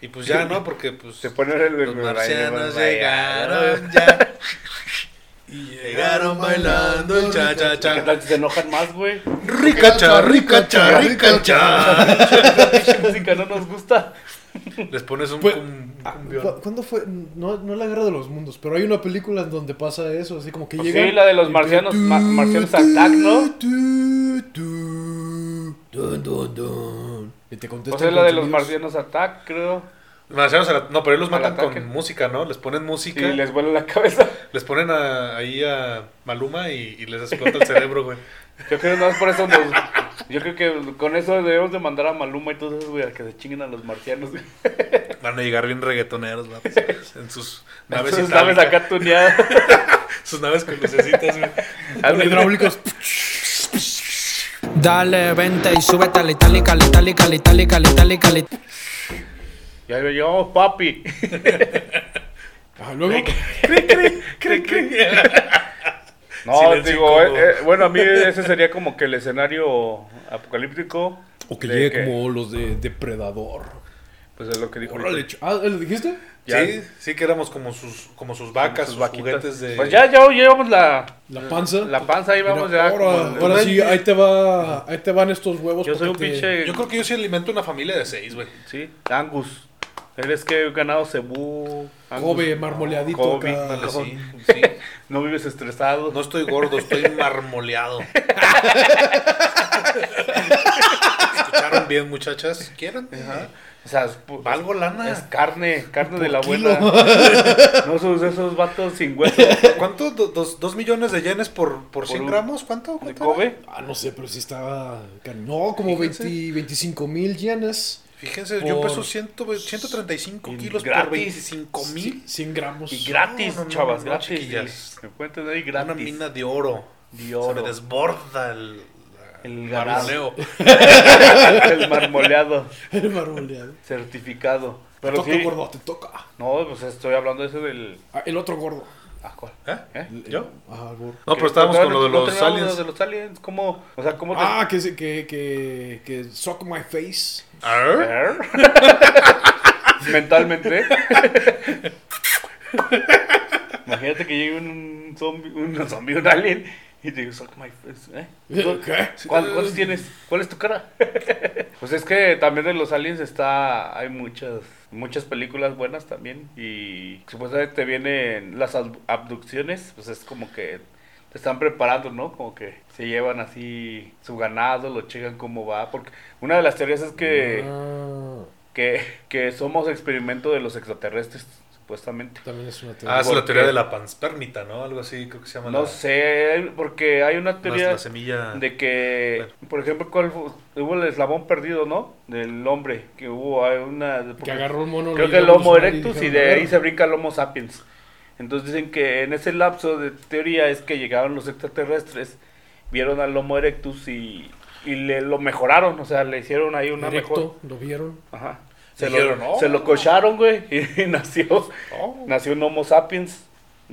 Y pues ya, ¿no? Porque pues... Se pone el, Los marcianos llegaron ya. Y llegaron bailando el cha cha ¿Qué cha. tal si se enojan más, güey? Ricacha, ricacha, ricacha. Pinche música no nos gusta. Les pones un, Pues- cum- Ah, cumbión. ¿cu- ¿Cuándo fue? No, no la guerra de los mundos, pero hay una película en donde pasa eso, así como que Pues llega. sí, la de los marcianos- ma- marcianos attack, ¿no? Y te O contestan sea, la de los marcianos attack, creo. Marcianos a la- No, pero ellos los matan ataque. con música, ¿no? Les ponen música. les les... vuela la cabeza. ponen a- ahí a Maluma y, y les explota el cerebro, güey. Yo creo que no es por eso nos... Yo creo que con eso debemos de mandar a Maluma y todos esos, güey, a que se chinguen a los marcianos. güey. Van a llegar bien reggaetoneros, vatos, En sus naves Sus naves acá tuneadas. Sus naves con lucecitas, güey. Hidráulicos. Dale, vente y súbete a la itálica, la itálica, la itálica, la itálica, la itálica. Ya lo llevamos, papi. Ah, luego. Cre, cre. No, Silencio digo, eh, eh, bueno, a mí ese sería como que el escenario apocalíptico. O que llegue como los de Depredador. Pues es lo que dijo. Órale, ah, ¿lo dijiste? Ya. Sí, sí que éramos como sus, como sus vacas, Sus sus, juguetes de... Pues ya, ya llevamos la, La panza. la panza, ahí vamos Mira, ya. Ahora, como- ahora sí, ahí te va, ahí te van estos huevos. Yo soy un porque te- pinche. Yo creo que yo sí alimento una familia de seis, güey. Sí, Angus. Eres que ganado cebú. Kobe, marmoleadito Kobe, acá. Ándale, no, sí, sí. no vives estresado. No estoy gordo, estoy marmoleado. ¿Escucharon bien, muchachas? ¿Quieren? O sea, es, Valgo lana. es carne, carne de la buena. No sos de esos vatos sin hueso ¿Cuánto? Do- dos, dos millones de yenes por, por 100 un- gramos? ¿Cuánto? de ¿Cuánto Kobe. Ah, no sé, pero sí estaba. No, como Fíjense. 20, 25 mil yenes. Fíjense, yo Por- peso 100, 135 Y kilos por gratis. 25 mil. 100 gramos. Y gratis, No, no, chavas, no, gratis. Me tener ahí gratis. Una mina de oro. De Se oro. me desborda el, El marmoleo. El marmoleado. El marmoleado. Certificado. Te Pero toca, sí. gordo, te toca. No, pues estoy hablando de eso del. Ah, el otro gordo. Ah, ¿cuál? ¿Eh? ¿Eh? ¿Yo? Ah, gordo. No, pero estábamos con lo de los aliens. de los aliens. ¿Cómo? O sea, ¿cómo te. Ah, que, se- que, que, que suck my face. ¿Ah? Mentalmente. Imagínate que llegue un zombie, un zombie, un alien y te digo, suck my face. ¿eh? ¿Qué? ¿Cuál- ¿Cuántos tienes? ¿Cuál es tu cara? pues es que también de los aliens está, hay muchas, muchas películas buenas también y supuestamente vienen las ab- abducciones, pues es como que te están preparando, ¿no? Como que se llevan así su ganado, lo checan cómo va, porque una de las teorías es que, Ah, que, que somos experimento de los extraterrestres, supuestamente. también es una teoría. Ah, es la ¿Por teoría de la panspermita, ¿no? Algo así, creo que se llama. No la- sé, porque hay una teoría... la semilla. De que, por ejemplo, ¿cuál fu- hubo el eslabón perdido, ¿no? Del hombre, que hubo hay una... Que agarró el mono. Creo que el Homo erectus y dijeron, de "A ahí ver". se brinca el Homo sapiens. Entonces dicen que en ese lapso de teoría es que llegaron los extraterrestres, vieron al Homo erectus y, y le lo mejoraron, o sea, le hicieron ahí una mejor... Erecto, lo vieron. Ajá. Se Dijeron, lo, "Oh". se lo cocharon, güey, y nació, Oh. nació un Homo sapiens.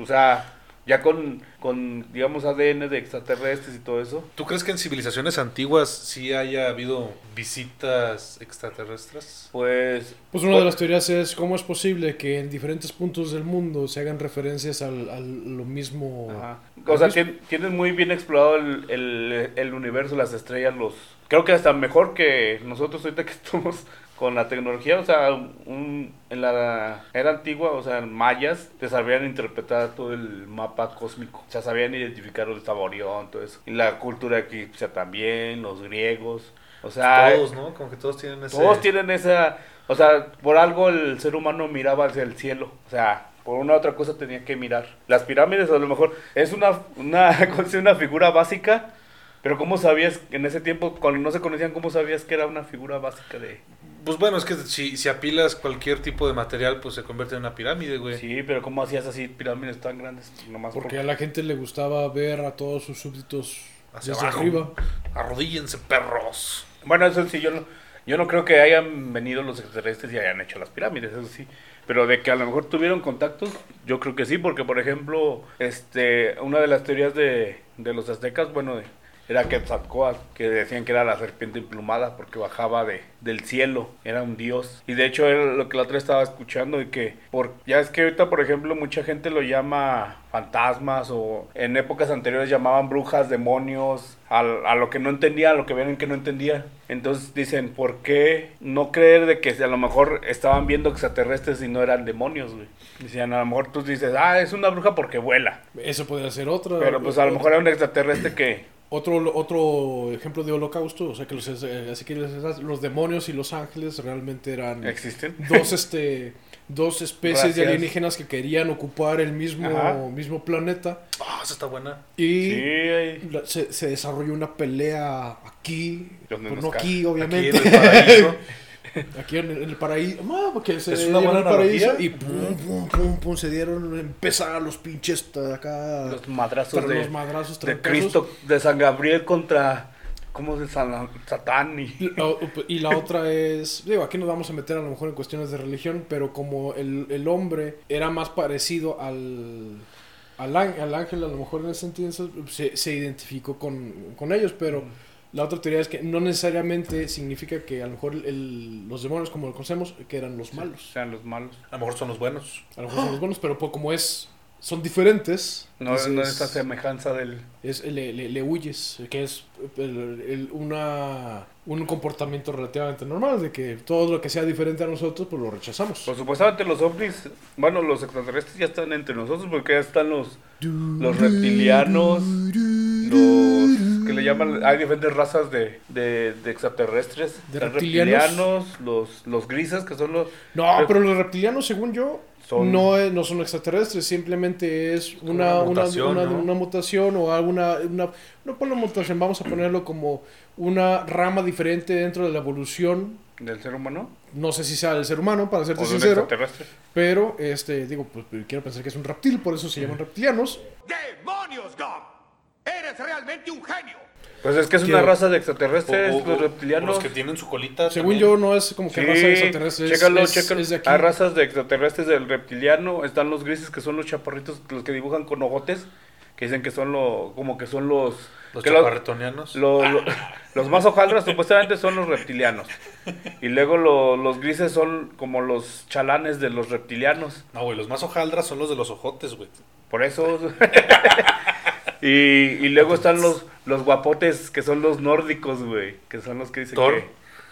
O sea, ya con, con, digamos, ADN de extraterrestres y todo eso. ¿Tú crees que en civilizaciones antiguas sí haya habido visitas extraterrestres? Pues Pues una de las teorías es cómo es posible que en diferentes puntos del mundo se hagan referencias al, al- lo mismo. Ajá. O sea, mismo. tien- tienes muy bien explorado el, el- el universo, las estrellas, los... Creo que hasta mejor que nosotros ahorita que estamos con la tecnología, o sea, un- en la era antigua, o sea, mayas, te sabían interpretar todo el mapa cósmico, o sea, sabían identificar el Orión, todo eso. Y la cultura egipcia también, los griegos, o sea... todos, ¿no? Como que todos tienen ese. Todos tienen esa, o sea, por algo el ser humano miraba hacia el cielo, o sea, por una otra cosa tenía que mirar. Las pirámides a lo mejor es una una una figura básica, pero cómo sabías en ese tiempo cuando no se conocían cómo sabías que era una figura básica de Pues bueno, es que si, si apilas cualquier tipo de material, pues se convierte en una pirámide, güey. Sí, pero cómo hacías así pirámides tan grandes, nomás Porque a la gente le gustaba ver a todos sus súbditos Hacia desde abajo. arriba. Arrodíllense, perros. Bueno, eso sí, yo no, yo no creo que hayan venido los extraterrestres y hayan hecho las pirámides, eso sí. Pero de que a lo mejor tuvieron contactos, yo creo que sí, porque por ejemplo, este, una de las teorías de, de los aztecas, bueno, de- era Quetzalcóatl, que decían que era la serpiente emplumada porque bajaba de, del cielo, era un dios. Y de hecho era lo que la otra estaba escuchando y que, por, ya es que ahorita por ejemplo mucha gente lo llama fantasmas o en épocas anteriores llamaban brujas, demonios, al- a, lo que no entendía, a lo que ven que no entendía. Entonces dicen, ¿por qué no creer de que a lo mejor estaban viendo extraterrestres y no eran demonios, güey? Decían, a lo mejor tú dices, ah, es una bruja porque vuela. Eso podría ser otra. Pero pues a lo mejor era un extraterrestre que... Otro, otro ejemplo de holocausto, o sea que los, eh, así que los, los demonios y los ángeles realmente eran ¿Existen? dos este dos especies de alienígenas que querían ocupar el mismo Ajá. mismo planeta Ah, esa está buena. y Sí, ahí- la- se, se desarrolló una pelea aquí, pues no aquí Aquí obviamente, en el paraíso. aquí en, el- en el paraíso, no, porque se Es una buena el paraíso y pum pum pum pum se dieron empezar los pinches acá los madrazos de, los madrazos de trancazos. Cristo, de San Gabriel contra... ¿Cómo de San, Satán? Y, la, y la otra es, digo, aquí nos vamos a meter a lo mejor en cuestiones de religión, pero como el, el hombre era más parecido al, al, án- al ángel, a lo mejor en ese sentido se, se identificó con, con ellos, pero la otra teoría es que no necesariamente significa que a lo mejor el- los demonios como lo conocemos, que eran los malos. sean los malos. A lo mejor son los buenos. A lo mejor son los buenos, pero como es son diferentes. No, no esta semejanza del... es, le, le- le huyes, que es el- el- una, un comportamiento relativamente normal, de que todo lo que sea diferente a nosotros, pues lo rechazamos. Pues supuestamente los ovnis, bueno, los extraterrestres ya están entre nosotros porque ya están los, los reptilianos, los que le llaman, hay diferentes razas de, de, de extraterrestres, ¿De reptilianos? reptilianos, los, los grises que son los... No, pero los reptilianos, según yo, Son- no, es- no son extraterrestres, simplemente es una, una mutación, una- ¿no? una mutación o alguna... Una, no por la mutación, vamos a ponerlo como una rama diferente dentro de la evolución. del ser humano No sé si sea del ser humano, para serte sincero, extraterrestre. pero este digo, pues quiero pensar que es un reptil, por eso se llaman reptilianos. ¡Demonios, Gob! ¡Eres realmente un genio! Pues es que es una raza de extraterrestres, O- o- los reptilianos. Los que tienen su colita. Según también. yo, no es como que Sí, raza de extraterrestres. es- chécalo, es- chécalo. es de aquí. Hay razas de extraterrestres del reptiliano, están los grises que son los chaparritos, los que dibujan con ojotes, que dicen que son lo, como que son los... Los que chaparretonianos. lo- lo- los más hojaldras supuestamente son los reptilianos. Y luego lo- los grises son como los chalanes de los reptilianos. No, güey, los más hojaldras son los de los ojotes, güey. Por eso... y, y luego están los, los guapotes que son los nórdicos, güey. Que son los que dicen Thor. que...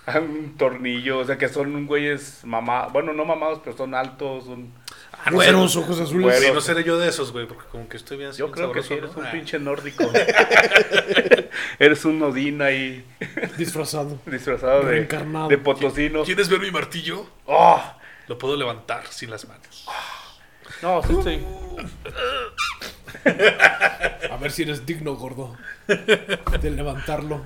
ah, Un tornillo, o sea que son güeyes mamados, bueno, no mamados, pero son altos, son... Ah, no Güeros, sé. ojos azules. Güeros. Sí, no seré yo de esos, güey, porque como que estoy bien Yo bien creo que sí, eres ¿no? un Ah. pinche nórdico. eres un Odín ahí Disfrazado. disfrazado de, Reencarnado. de potosino. ¿Quieres ver mi martillo? ¡Oh! Lo puedo levantar sin las manos. No, sí, sí. A ver si eres digno, gordo. De levantarlo.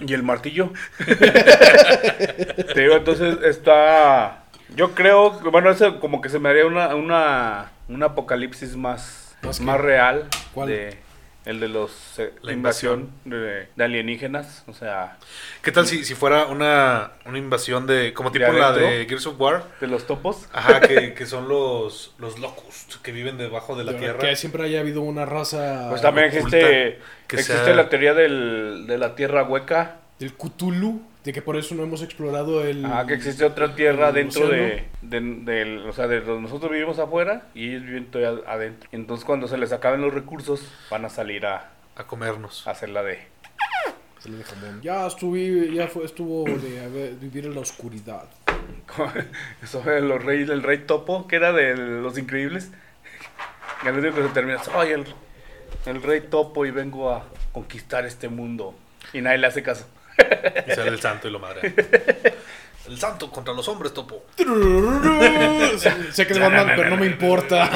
¿Y el martillo? Te digo, entonces está... Yo creo que, bueno, eso como que se me haría una, una, un apocalipsis más, ¿Más más, real. ¿Cuál? De, el de los eh, La invasión de, de alienígenas. O sea, ¿Qué tal si, si fuera una, una invasión de. como tipo ¿De la de Gears of War? de los topos. Ajá, que, que son los, los locust que viven debajo de la tierra. Que siempre haya habido una raza Pues también existe, que existe sea- la teoría del, de la tierra hueca. del Cthulhu, de que por eso no hemos explorado el... Ah, que existe otra tierra dentro de, de- del- o sea, de donde nosotros vivimos afuera y ellos viven todavía adentro. Entonces cuando se les acaben los recursos van a salir a, A comernos. a hacer la de... "Bueno, Ya estuve, ya fue, estuvo de haber- vivir en la oscuridad. Eso de los reyes, el rey topo, que era de los increíbles. Y al último que se termina, soy el, el rey topo y vengo a conquistar este mundo. Y nadie le hace caso. Y sale el santo y lo madre. El santo contra los hombres, topo. sé, que es Batman, pero no me importa.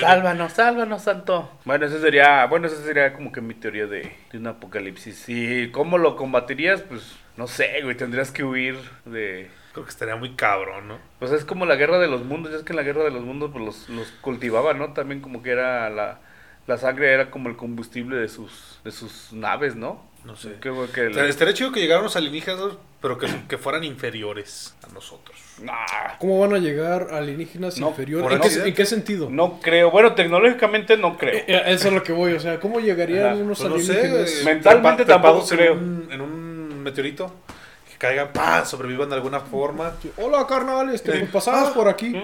Sálvanos, sálvanos, santo. Bueno, ese sería, bueno, esa sería como que mi teoría de, de un apocalipsis. ¿Y cómo lo combatirías? Pues no sé, güey, tendrías que huir de... Creo que estaría muy cabrón, ¿no? Pues es como la guerra de los mundos, ya es que en la guerra de los mundos pues los, los cultivaban, ¿no? También como que era la, la sangre era como el combustible de sus, de sus naves, ¿no? No sé. Qué güey que... Estaría- Estaría chido que llegaran los alienígenas, pero que, que fueran inferiores a nosotros. Nah, ¿Cómo van a llegar alienígenas No, inferiores? ¿En qué, accidente. en qué sentido? no creo, bueno, tecnológicamente no creo. Eh, eh, Eso es lo que voy, o sea, ¿cómo llegarían unos Pues no sé, alienígenas? eh, Mentalmente trepa- tampoco trepados creo. En un, en un meteorito, que caigan, ¡pam! sobrevivan de alguna forma. Hola, carnal, este, Eh, pasabas ah, por aquí.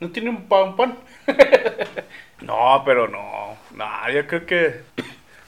¿No tiene un pan? un pan? no, pero no. No, yo creo que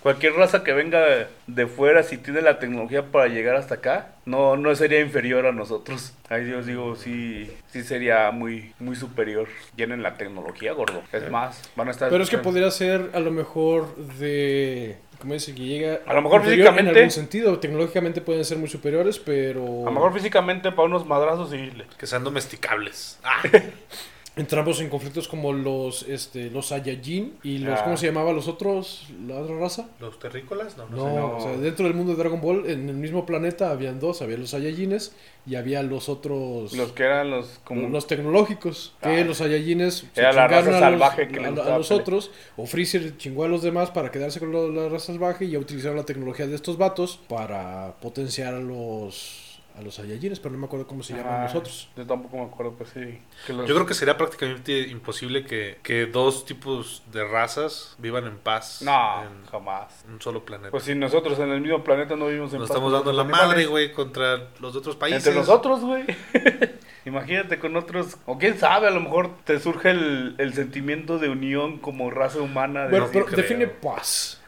cualquier raza que venga de, de fuera, si tiene la tecnología para llegar hasta acá, no, no sería inferior a nosotros. Ahí Dios digo, sí, sí sería muy, muy superior. Tienen la tecnología, gordo. Es más, van a estar... Pero es que podría ser a lo mejor de... ¿Cómo dice? Que llega... A lo mejor físicamente- En algún sentido, tecnológicamente pueden ser muy superiores, pero... A lo mejor físicamente para unos madrazos y... Que sean domesticables. Ah, Entramos en conflictos como los este los Saiyajin y los... Ah. ¿Cómo se llamaba los otros? ¿La otra raza? ¿Los terrícolas? No, no, No, sé. no. o sea, dentro del mundo de Dragon Ball, en el mismo planeta habían dos, había los Saiyajines y había los otros... Los que eran los... Como, los tecnológicos, que Ah. los Saiyajines se Era la raza a los, salvaje que a- a los otros, o Freezer chingó a los demás para quedarse con lo- la raza salvaje y ya utilizaron la tecnología de estos vatos para potenciar a los a los Saiyajines, pero no me acuerdo cómo se llaman Ah, los otros. Yo tampoco me acuerdo, pues sí. que los- Yo creo que sería prácticamente imposible que, que dos tipos de razas vivan en paz No, en jamás. un solo planeta. Pues si nosotros en el mismo planeta no vivimos en Nos paz estamos con dando la animales. madre, güey, contra los otros países. Entre nosotros, güey. Imagínate con otros, o quién sabe, a lo mejor te surge el, el sentimiento de unión como raza humana. de Bueno, pero define paz.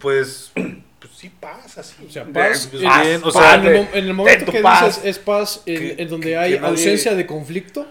Pues sí pasa, sí. O sea, paz. Pues es- bien, o paz, sea, en, el, en el momento que paz. dices es paz en, Que- en donde que- hay que nadie- ausencia de conflicto.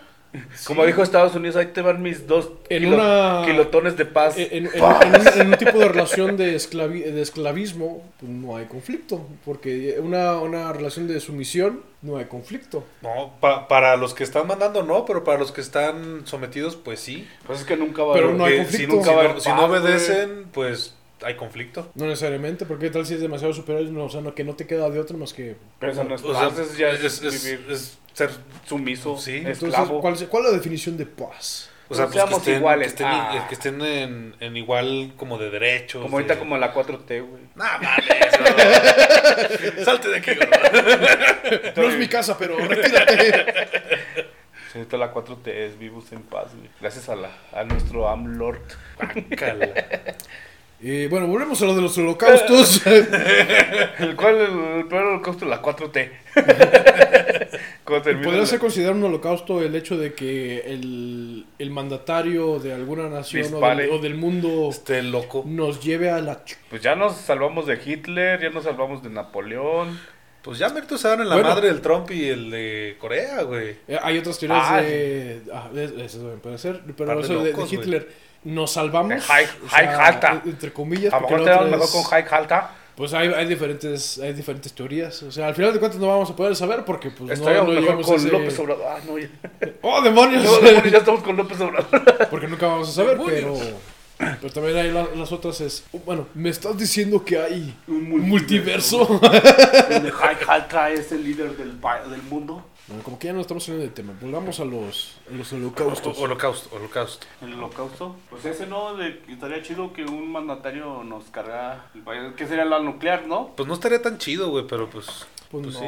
Como dijo Estados Unidos, ahí te van mis dos En kilo- una- kilotones de paz. En, en- Paz. en un, en un tipo de relación de, esclavi- de esclavismo pues, no hay conflicto. Porque una, una relación de sumisión no hay conflicto. No, pa- para los que están mandando no, pero para los que están sometidos, pues sí. Pues es que nunca va a Pero haber- no hay Porque conflicto. Si, nunca va a no, si paz, obedecen, pues hay conflicto. No necesariamente, porque tal si es demasiado superior, no, o sea, no, que no te queda de otro más que... Pero eso no es O sea, paz, es ya es, es, es- vivir es ser sumiso, Sí. Entonces, esclavo. ¿cuál, es- ¿cuál es la definición de paz? O sea, No pues que estén, iguales. Que estén, Ah. que estén en, en igual como de derechos. Como ahorita de- como la 4T, güey. Nah, mames, no. Salte de aquí, gordo. No es mi casa, pero retírate. Ahorita la 4T es vivos en paz, güey. Gracias a, la, a nuestro AMLord. Eh, bueno, volvemos a lo de los holocaustos. El cual, el, el peor holocausto, la 4T. Cuando termina ¿Podría la- ser considerado un holocausto el hecho de que el, el mandatario de alguna nación o del, o del mundo Este loco. nos lleve a la... Pues ya nos salvamos de Hitler, ya nos salvamos de Napoleón. Pues ya méritos se dan en la Bueno. madre del Trump y el de Corea, güey. Eh, hay otras teorías Ah, de... Ah, es- eso también puede ser. Pero eso de- locos. Hitler... Nos salvamos. High- o sea, High Alta. Entre comillas. A lo mejor te otra mejor con High Alta. Pues hay, hay diferentes hay diferentes teorías. O sea, al final de cuentas no vamos a poder saber porque pues Estaríamos no, no mejor llegamos con ese- López Obrador. Ah, no, ya. ¡Oh, demonios! No, demonios, ya estamos con López Obrador. Porque nunca vamos a saber, pero... Pero también hay la- las otras es... Bueno, me estás diciendo que hay un multiverso. Donde High Alta es el líder del, del mundo. Bueno, como que ya no estamos saliendo de tema. Volvamos a los, a los holocaustos. Holocausto, holocausto. El holocausto. Pues ese no, de, estaría chido que un mandatario nos cargara el país. ¿Qué sería la nuclear, no? Pues no estaría tan chido, güey, pero pues. Pues pues no. sí.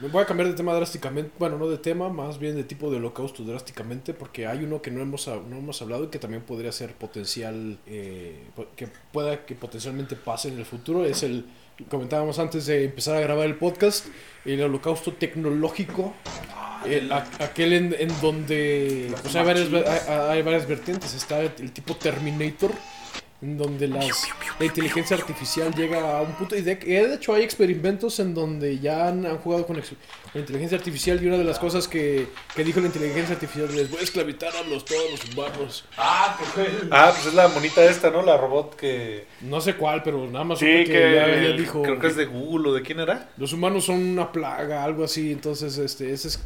Me voy a cambiar de tema drásticamente. Bueno, no de tema, más bien de tipo de holocausto drásticamente. Porque hay uno que no hemos, no hemos hablado y que también podría ser potencial. eh, que pueda que potencialmente pase en el futuro. Es el. Comentábamos antes de empezar a grabar el podcast. El holocausto tecnológico. El- aquel en, donde pues hay, varias, hay, hay varias vertientes. Está el tipo Terminator. En donde las, la inteligencia artificial llega a un punto. Y de, de hecho hay experimentos en donde ya han, han jugado con, ex- con inteligencia artificial. Y una de las cosas que, que dijo la inteligencia artificial es: Voy a esclavitar a los, todos los humanos. Ah, pues es la monita esta, ¿no? La robot que. No sé cuál, pero nada más Sí, supe que ya, dijo. Creo que es de Google o de quién era. Los humanos son una plaga, algo así. Entonces, este, ese es,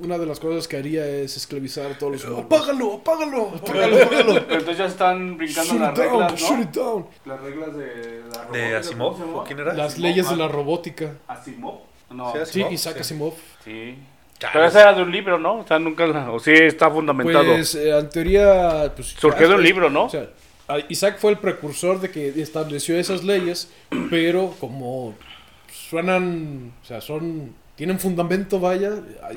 una de las cosas que haría es esclavizar a todos los humanos. ¡Apágalo, apágalo! Apágalo, apágalo. Pero entonces ya están brincando Shoot las it down, reglas, ¿no? it down. Las reglas de la ¿De robótica, Asimov? ¿O quién era? Las leyes de la robótica. ¿Asimov? No. Sí, Isaac sí. Asimov. Sí. Pero esa era de un libro, ¿no? O sea, nunca la... O sí está fundamentado. Pues, eh, en teoría... Pues, Surgió de un eh, libro, ¿no? O sea, Isaac fue el precursor de que estableció esas leyes, pero como suenan... O sea, son... Tienen fundamento, vaya.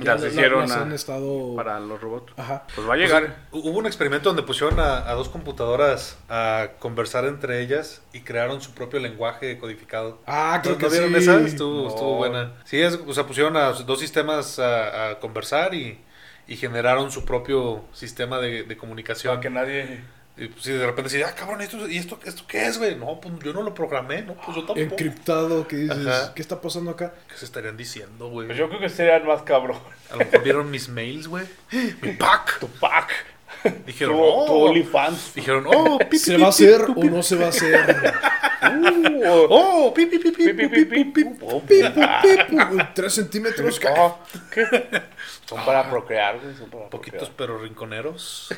Las hicieron a- han estado... Para los robots. Ajá. Pues va a llegar. Hubo un experimento donde pusieron a, a dos computadoras a conversar entre ellas y crearon su propio lenguaje codificado. Ah, creo ¿No, que no vieron sí. esa? Estuvo, No. estuvo buena. Sí, es, o sea, pusieron a dos sistemas a, a conversar y, y generaron su propio sistema de, de comunicación. Para que nadie... Y si de repente si ah, cabrón, ¿esto, ¿y esto, esto qué es, güey? No, pues yo no lo programé, no, pues yo tampoco. Encriptado, ¿qué dices? ¿Qué está pasando acá? ¿Qué se estarían diciendo, güey? Pues yo creo que serían más cabrón. A lo mejor vieron mis mails, güey. Mi pack. Tu pack. Dijeron, oh, tu Dijeron, oh, pipi, ¿se va a hacer o no se va a hacer? oh, pipi, pipi, pipi, pipi, Tres centímetros. Son para procrear, güey. Poquitos pero rinconeros.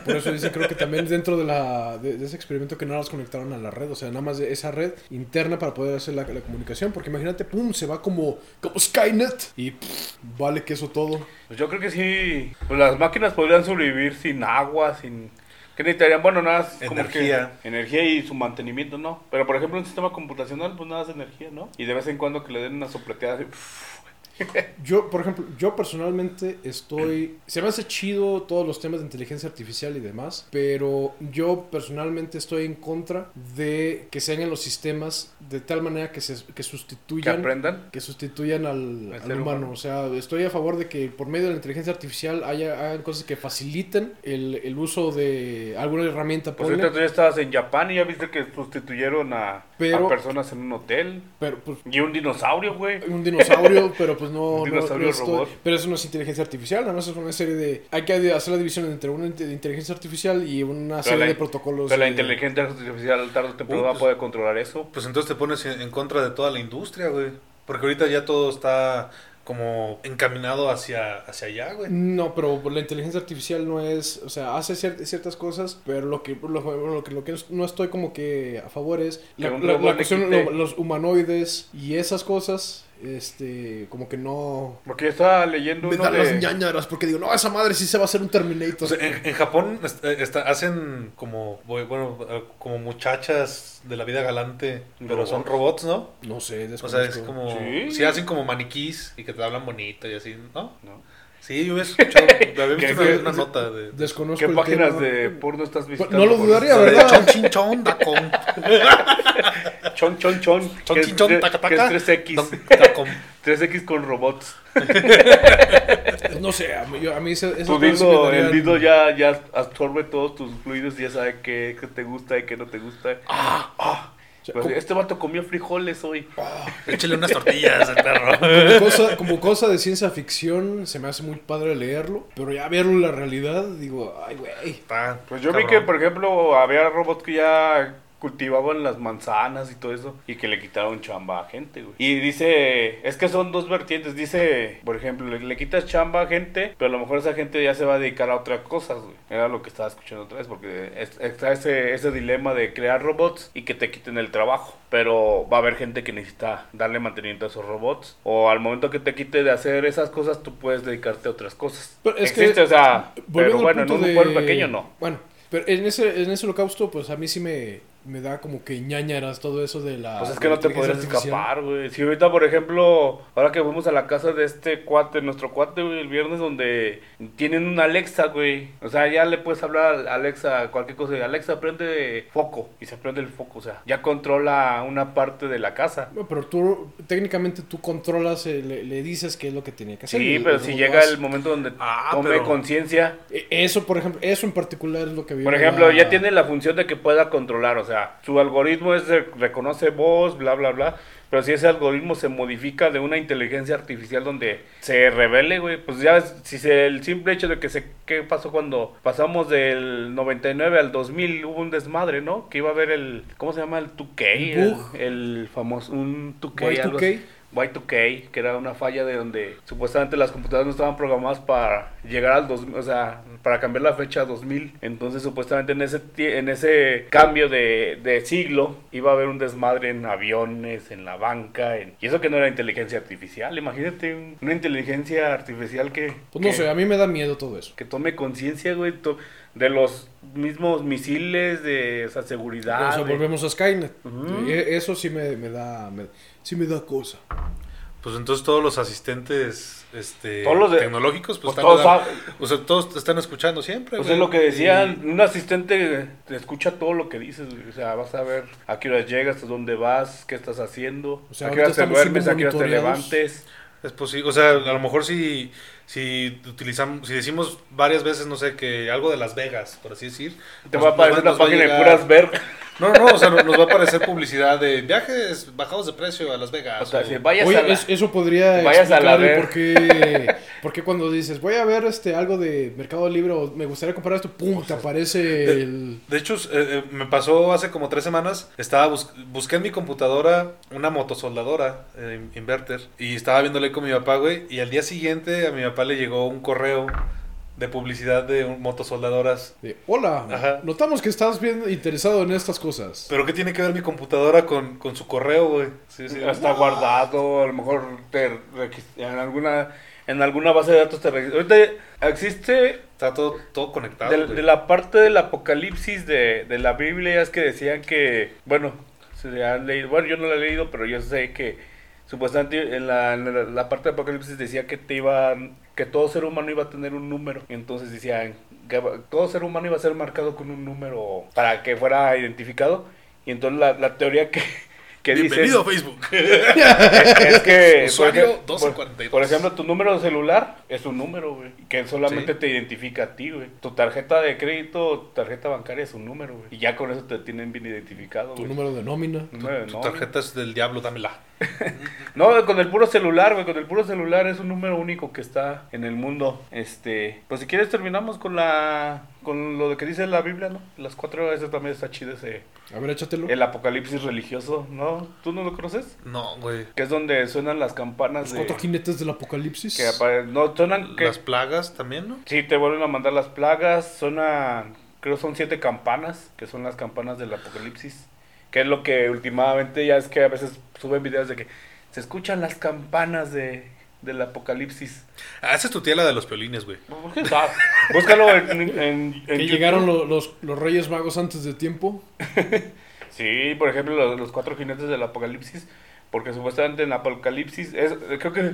Por eso dice, creo que también dentro de, la, de, de ese experimento que no las conectaron a la red, o sea, nada más de esa red interna para poder hacer la, la comunicación, porque imagínate, pum, se va como, como Skynet y pff, vale que eso todo. Pues yo creo que sí. Pues las máquinas podrían sobrevivir sin agua, sin. ¿Qué necesitarían? Bueno, nada más como Energía. que energía y su mantenimiento, ¿no? Pero por ejemplo, un sistema computacional, pues nada es energía, ¿no? Y de vez en cuando que le den una sopleteada así, Yo, por ejemplo, yo personalmente estoy... Se me hace chido todos los temas de inteligencia artificial y demás, pero yo personalmente estoy en contra de que se hagan los sistemas de tal manera que, se, que Que sustituyan... aprendan. que sustituyan al, humano. humano. O sea, estoy a favor de que por medio de la inteligencia artificial haya hagan cosas que faciliten el, el uso de alguna herramienta. Pues ahorita tú ya estabas en Japón y ya viste que sustituyeron a, Pero- a personas en un hotel. pero pues Y un dinosaurio, güey. un dinosaurio, pero pues no, Un no- no estoy- robot. pero eso no es inteligencia artificial, nada más es una serie de hay que hacer la división entre una inte- inteligencia artificial y una serie la- de protocolos. Pero la de- inteligencia artificial tarde o temprano Uh, va a pues- poder controlar eso. Pues entonces te pones en contra de toda la industria, güey. Porque ahorita ya todo está como encaminado hacia, hacia allá, güey. No, pero la inteligencia artificial no es, o sea, hace cier- ciertas cosas, pero lo que lo, lo que lo que no estoy como que a favor es la, la- la cuestión lo- los humanoides y esas cosas, este, como que no Porque yo estaba leyendo me uno dan las de... ñañaras porque digo, no, esa madre sí se va a hacer un Terminator. O sea, en, en Japón eh, está- hacen como, bueno, eh, como muchachas de la vida galante, pero son robots, ¿no? no sé, O sea, es como... Sí. Sí. hacen como maniquís y que te hablan bonito y así, ¿no? No. Sí, yo he escuchado, había ¿Qué- visto una, una nota de... Desconozco ¿Qué el páginas tema. de porno estás visitando? no lo dudaría, ¿verdad? Chon, chon, chon. que es Chonchinchon, tre- taca, que es 3X. dot com. 3X con robots. No sé, a mí, yo- a mí ese- Tu dildo, el dildo ya, ya absorbe todos tus fluidos y ya sabe qué, qué te gusta y qué no te gusta. o sea, Pues, como- este vato comió frijoles hoy. Échale unas tortillas al perro. como cosa, como cosa de ciencia ficción, se me hace muy padre leerlo, pero ya verlo en la realidad, digo, ay, güey. Pues yo vi que, por ejemplo, había robots que ya cultivaban las manzanas y todo eso y que le quitaron chamba a gente, güey. Y dice, es que son dos vertientes, dice, por ejemplo, le, le quitas chamba a gente, pero a lo mejor esa gente ya se va a dedicar a otras cosas, güey. Era lo que estaba escuchando otra vez, porque es- está ese, ese dilema de crear robots y que te quiten el trabajo. Pero va a haber gente que necesita darle mantenimiento a esos robots. O al momento que te quite de hacer esas cosas, tú puedes dedicarte a otras cosas. Pero es que, o sea, pero bueno, en un de- pueblo pequeño no. Bueno, pero en ese, en ese holocausto, pues a mí sí me, me da como que ñañaras todo eso de la. Pues es que no te podrías escapar, güey. Si ahorita, por ejemplo, ahora que fuimos a la casa de este cuate, nuestro cuate, güey, el viernes, donde tienen una Alexa, güey. O sea, ya le puedes hablar a Alexa cualquier cosa. Alexa, prende foco. Y se prende el foco. O sea, ya controla una parte de la casa. No, pero tú, técnicamente tú controlas, eh, le, le dices qué es lo que tiene que hacer. Sí, y pero si llega el momento donde Ah, tome pero- conciencia. E- Eso, por ejemplo, eso en particular es lo que mí Por ejemplo, ya tiene la función de que pueda controlar, o sea, su algoritmo es de- reconoce voz, bla, bla, bla, pero si ese algoritmo se modifica de una inteligencia artificial donde se revele, güey, pues ya si se, el simple hecho de que se, ¿qué pasó cuando pasamos del 99 al 2000? Hubo un desmadre, ¿no? Que iba a haber el, ¿cómo se llama? El 2K, El famoso, un 2K, algo Y2K. así. Y2K, que era una falla de donde supuestamente las computadoras no estaban programadas para llegar al 2000, o sea, para cambiar la fecha a 2000. Entonces, supuestamente en ese en ese cambio de, de siglo iba a haber un desmadre en aviones, en la banca, en- y eso que no era inteligencia artificial. Imagínate un- una inteligencia artificial que Pues no que- sé, a mí me da miedo todo eso. que tome conciencia, güey, to- de los mismos misiles, de esa seguridad. o sea, de- volvemos a Skynet. E- Eso sí me, me da, me- sí me da cosa. Pues entonces todos los asistentes este, Todos los de- tecnológicos, pues, pues están, todos o sea, todos te están escuchando siempre. Pues güey. es lo que decían, Y- un asistente te escucha todo lo que dices, güey. o sea, vas a ver a qué horas llegas, a dónde vas, qué estás haciendo, O sea, a qué horas te duermes, a qué horas te levantes. Es posible, o sea, a lo mejor si, si utilizamos, si decimos varias veces, no sé, que algo de Las Vegas, por así decir. Te nos- va a aparecer nos una nos va a página de puras ver. No, no, o sea, nos nos va a aparecer publicidad de viajes bajados de precio a Las Vegas. O sea, o- si vayas Oye, a la- es- eso podría vayas a la ver. por qué, por qué cuando dices, voy a ver este algo de Mercado Libre o me gustaría comprar esto, pum, te aparece el... De hecho, eh, eh, me pasó hace como tres semanas. Estaba bus- busqué en mi computadora una motosoldadora, eh, inverter, y estaba viéndole con mi papá, güey. Y al día siguiente a mi papá le llegó un correo de publicidad de un- motosoldadoras. de, Hola, Ajá. notamos que estás bien interesado en estas cosas. Pero ¿qué tiene que ver mi computadora con, con su correo, güey? Sí, sí. Está guardado, a lo mejor te en alguna en alguna base de datos te. Ahorita existe Está todo, todo conectado. de, de la parte del apocalipsis de, de la Biblia es que decían que, bueno, se han leído, bueno, yo no la he leído, pero yo sé que supuestamente en la, en la, la parte de Apocalipsis decía que te iba, que todo ser humano iba a tener un número. Entonces decían que todo ser humano iba a ser marcado con un número para que fuera identificado. Y entonces la, la teoría que, que dice... Bienvenido a Facebook. Es que, por, Usuario ej- 1242. por- por ejemplo, tu número de celular es un número, güey, que solamente Sí. te identifica a ti, güey. Tu tarjeta de crédito, tarjeta bancaria es un número, güey. Y ya con eso te tienen bien identificado, Tu número de nómina. Tu nómina. tarjeta es del diablo, dámela. No, con el puro celular, güey, con el puro celular es un número único que está en el mundo. Este, pues si quieres terminamos con la con lo de que dice la Biblia, ¿no? Las cuatro veces también está chido ese A ver, échatelo. el apocalipsis religioso, ¿no? ¿Tú no lo conoces? No, güey. Que es donde suenan las campanas Los de cuatro jinetes del apocalipsis. que apare- no suenan que Las plagas también, ¿no? Sí, te vuelven a mandar las plagas. Suena, creo son siete campanas, que son las campanas del apocalipsis. Que es lo que últimamente ya es que a veces suben videos de que se escuchan las campanas de, del apocalipsis. Ah, esa es tu tía la de los piolines, güey. ¿Quién sabe? Búscalo en, en, en Que llegaron lo- los, los reyes magos antes de tiempo. Sí, por ejemplo, los, los cuatro jinetes del apocalipsis. Porque supuestamente en apocalipsis, es, creo que,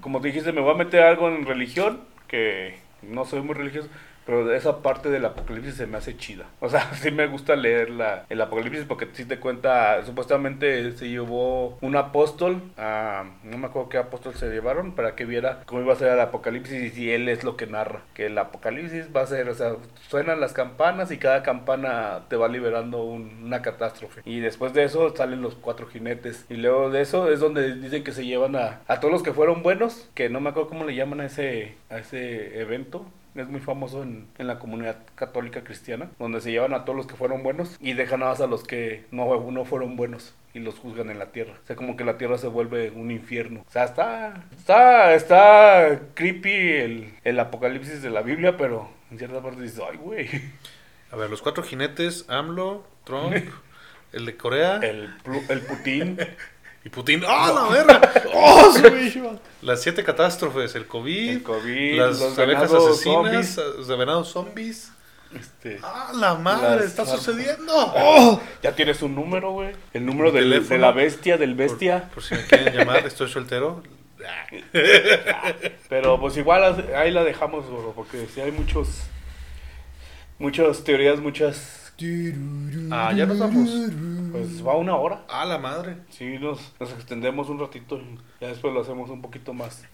como te dijiste, me voy a meter algo en religión, que no soy muy religioso, pero esa parte del apocalipsis se me hace chida. O sea, sí me gusta leer la, el apocalipsis porque sí te cuenta, supuestamente se llevó un apóstol, a, no me acuerdo qué apóstol se llevaron, para que viera cómo iba a ser el apocalipsis y si él es lo que narra. Que el apocalipsis va a ser, o sea, suenan las campanas y cada campana te va liberando un- una catástrofe. Y después de eso salen los cuatro jinetes. Y luego de eso es donde dicen que se llevan a, a todos los que fueron buenos, que no me acuerdo cómo le llaman a ese, a ese evento. Es muy famoso en, en la comunidad católica cristiana, donde se llevan a todos los que fueron buenos y dejan nada más a los que no, no fueron buenos y los juzgan en la tierra. O sea, como que la tierra se vuelve un infierno. O sea, está, está, está creepy el, el apocalipsis de la Biblia, pero en cierta parte dices, ay, güey. A ver, los cuatro jinetes, AMLO, Trump, el de Corea El, el Putin. y Putin. ¡Ah, la verga! ¡Oh! Las siete catástrofes, el COVID, El COVID, las los abejas asesinas, zombies. los venados zombies. Este, ¡Ah, la madre! Las ¡Está sucediendo! ¡Oh! ya tienes un número, güey. El número de la bestia, del bestia. por si me quieren llamar, estoy soltero. Pero pues igual ahí la dejamos, gordo, porque si hay muchos, muchas teorías, muchas... Ah, ya nos vamos. Pues va una hora. ¡Ah, la madre! Sí, nos, nos extendemos un ratito y ya después lo hacemos un poquito más.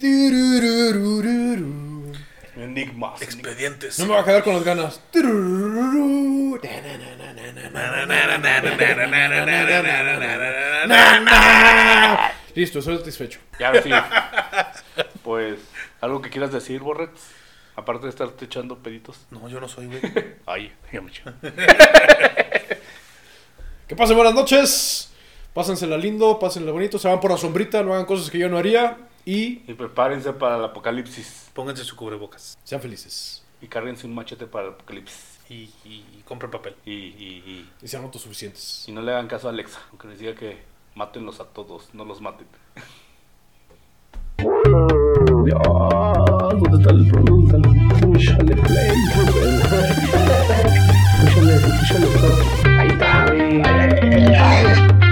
Enigmas. Expedientes. No me voy a quedar con las ganas. Listo, estoy satisfecho. Ya, sí. Pues, ¿algo que quieras decir, Borrets? Aparte de estarte echando peditos. No, yo no soy, güey. Ay, ya mucho. Que pasen buenas noches. Pásensela lindo, pásenla bonito. Se van por la sombrita, no hagan cosas que yo no haría. Y Y prepárense para el apocalipsis. Pónganse su cubrebocas. sean felices. Y cárguense un machete para el apocalipsis. Y, y, y compren papel. Y, y, y, Y sean autosuficientes. y no le hagan caso a Alexa, aunque les diga que mátenlos a todos, no los maten. ¿Dónde está el Thank you.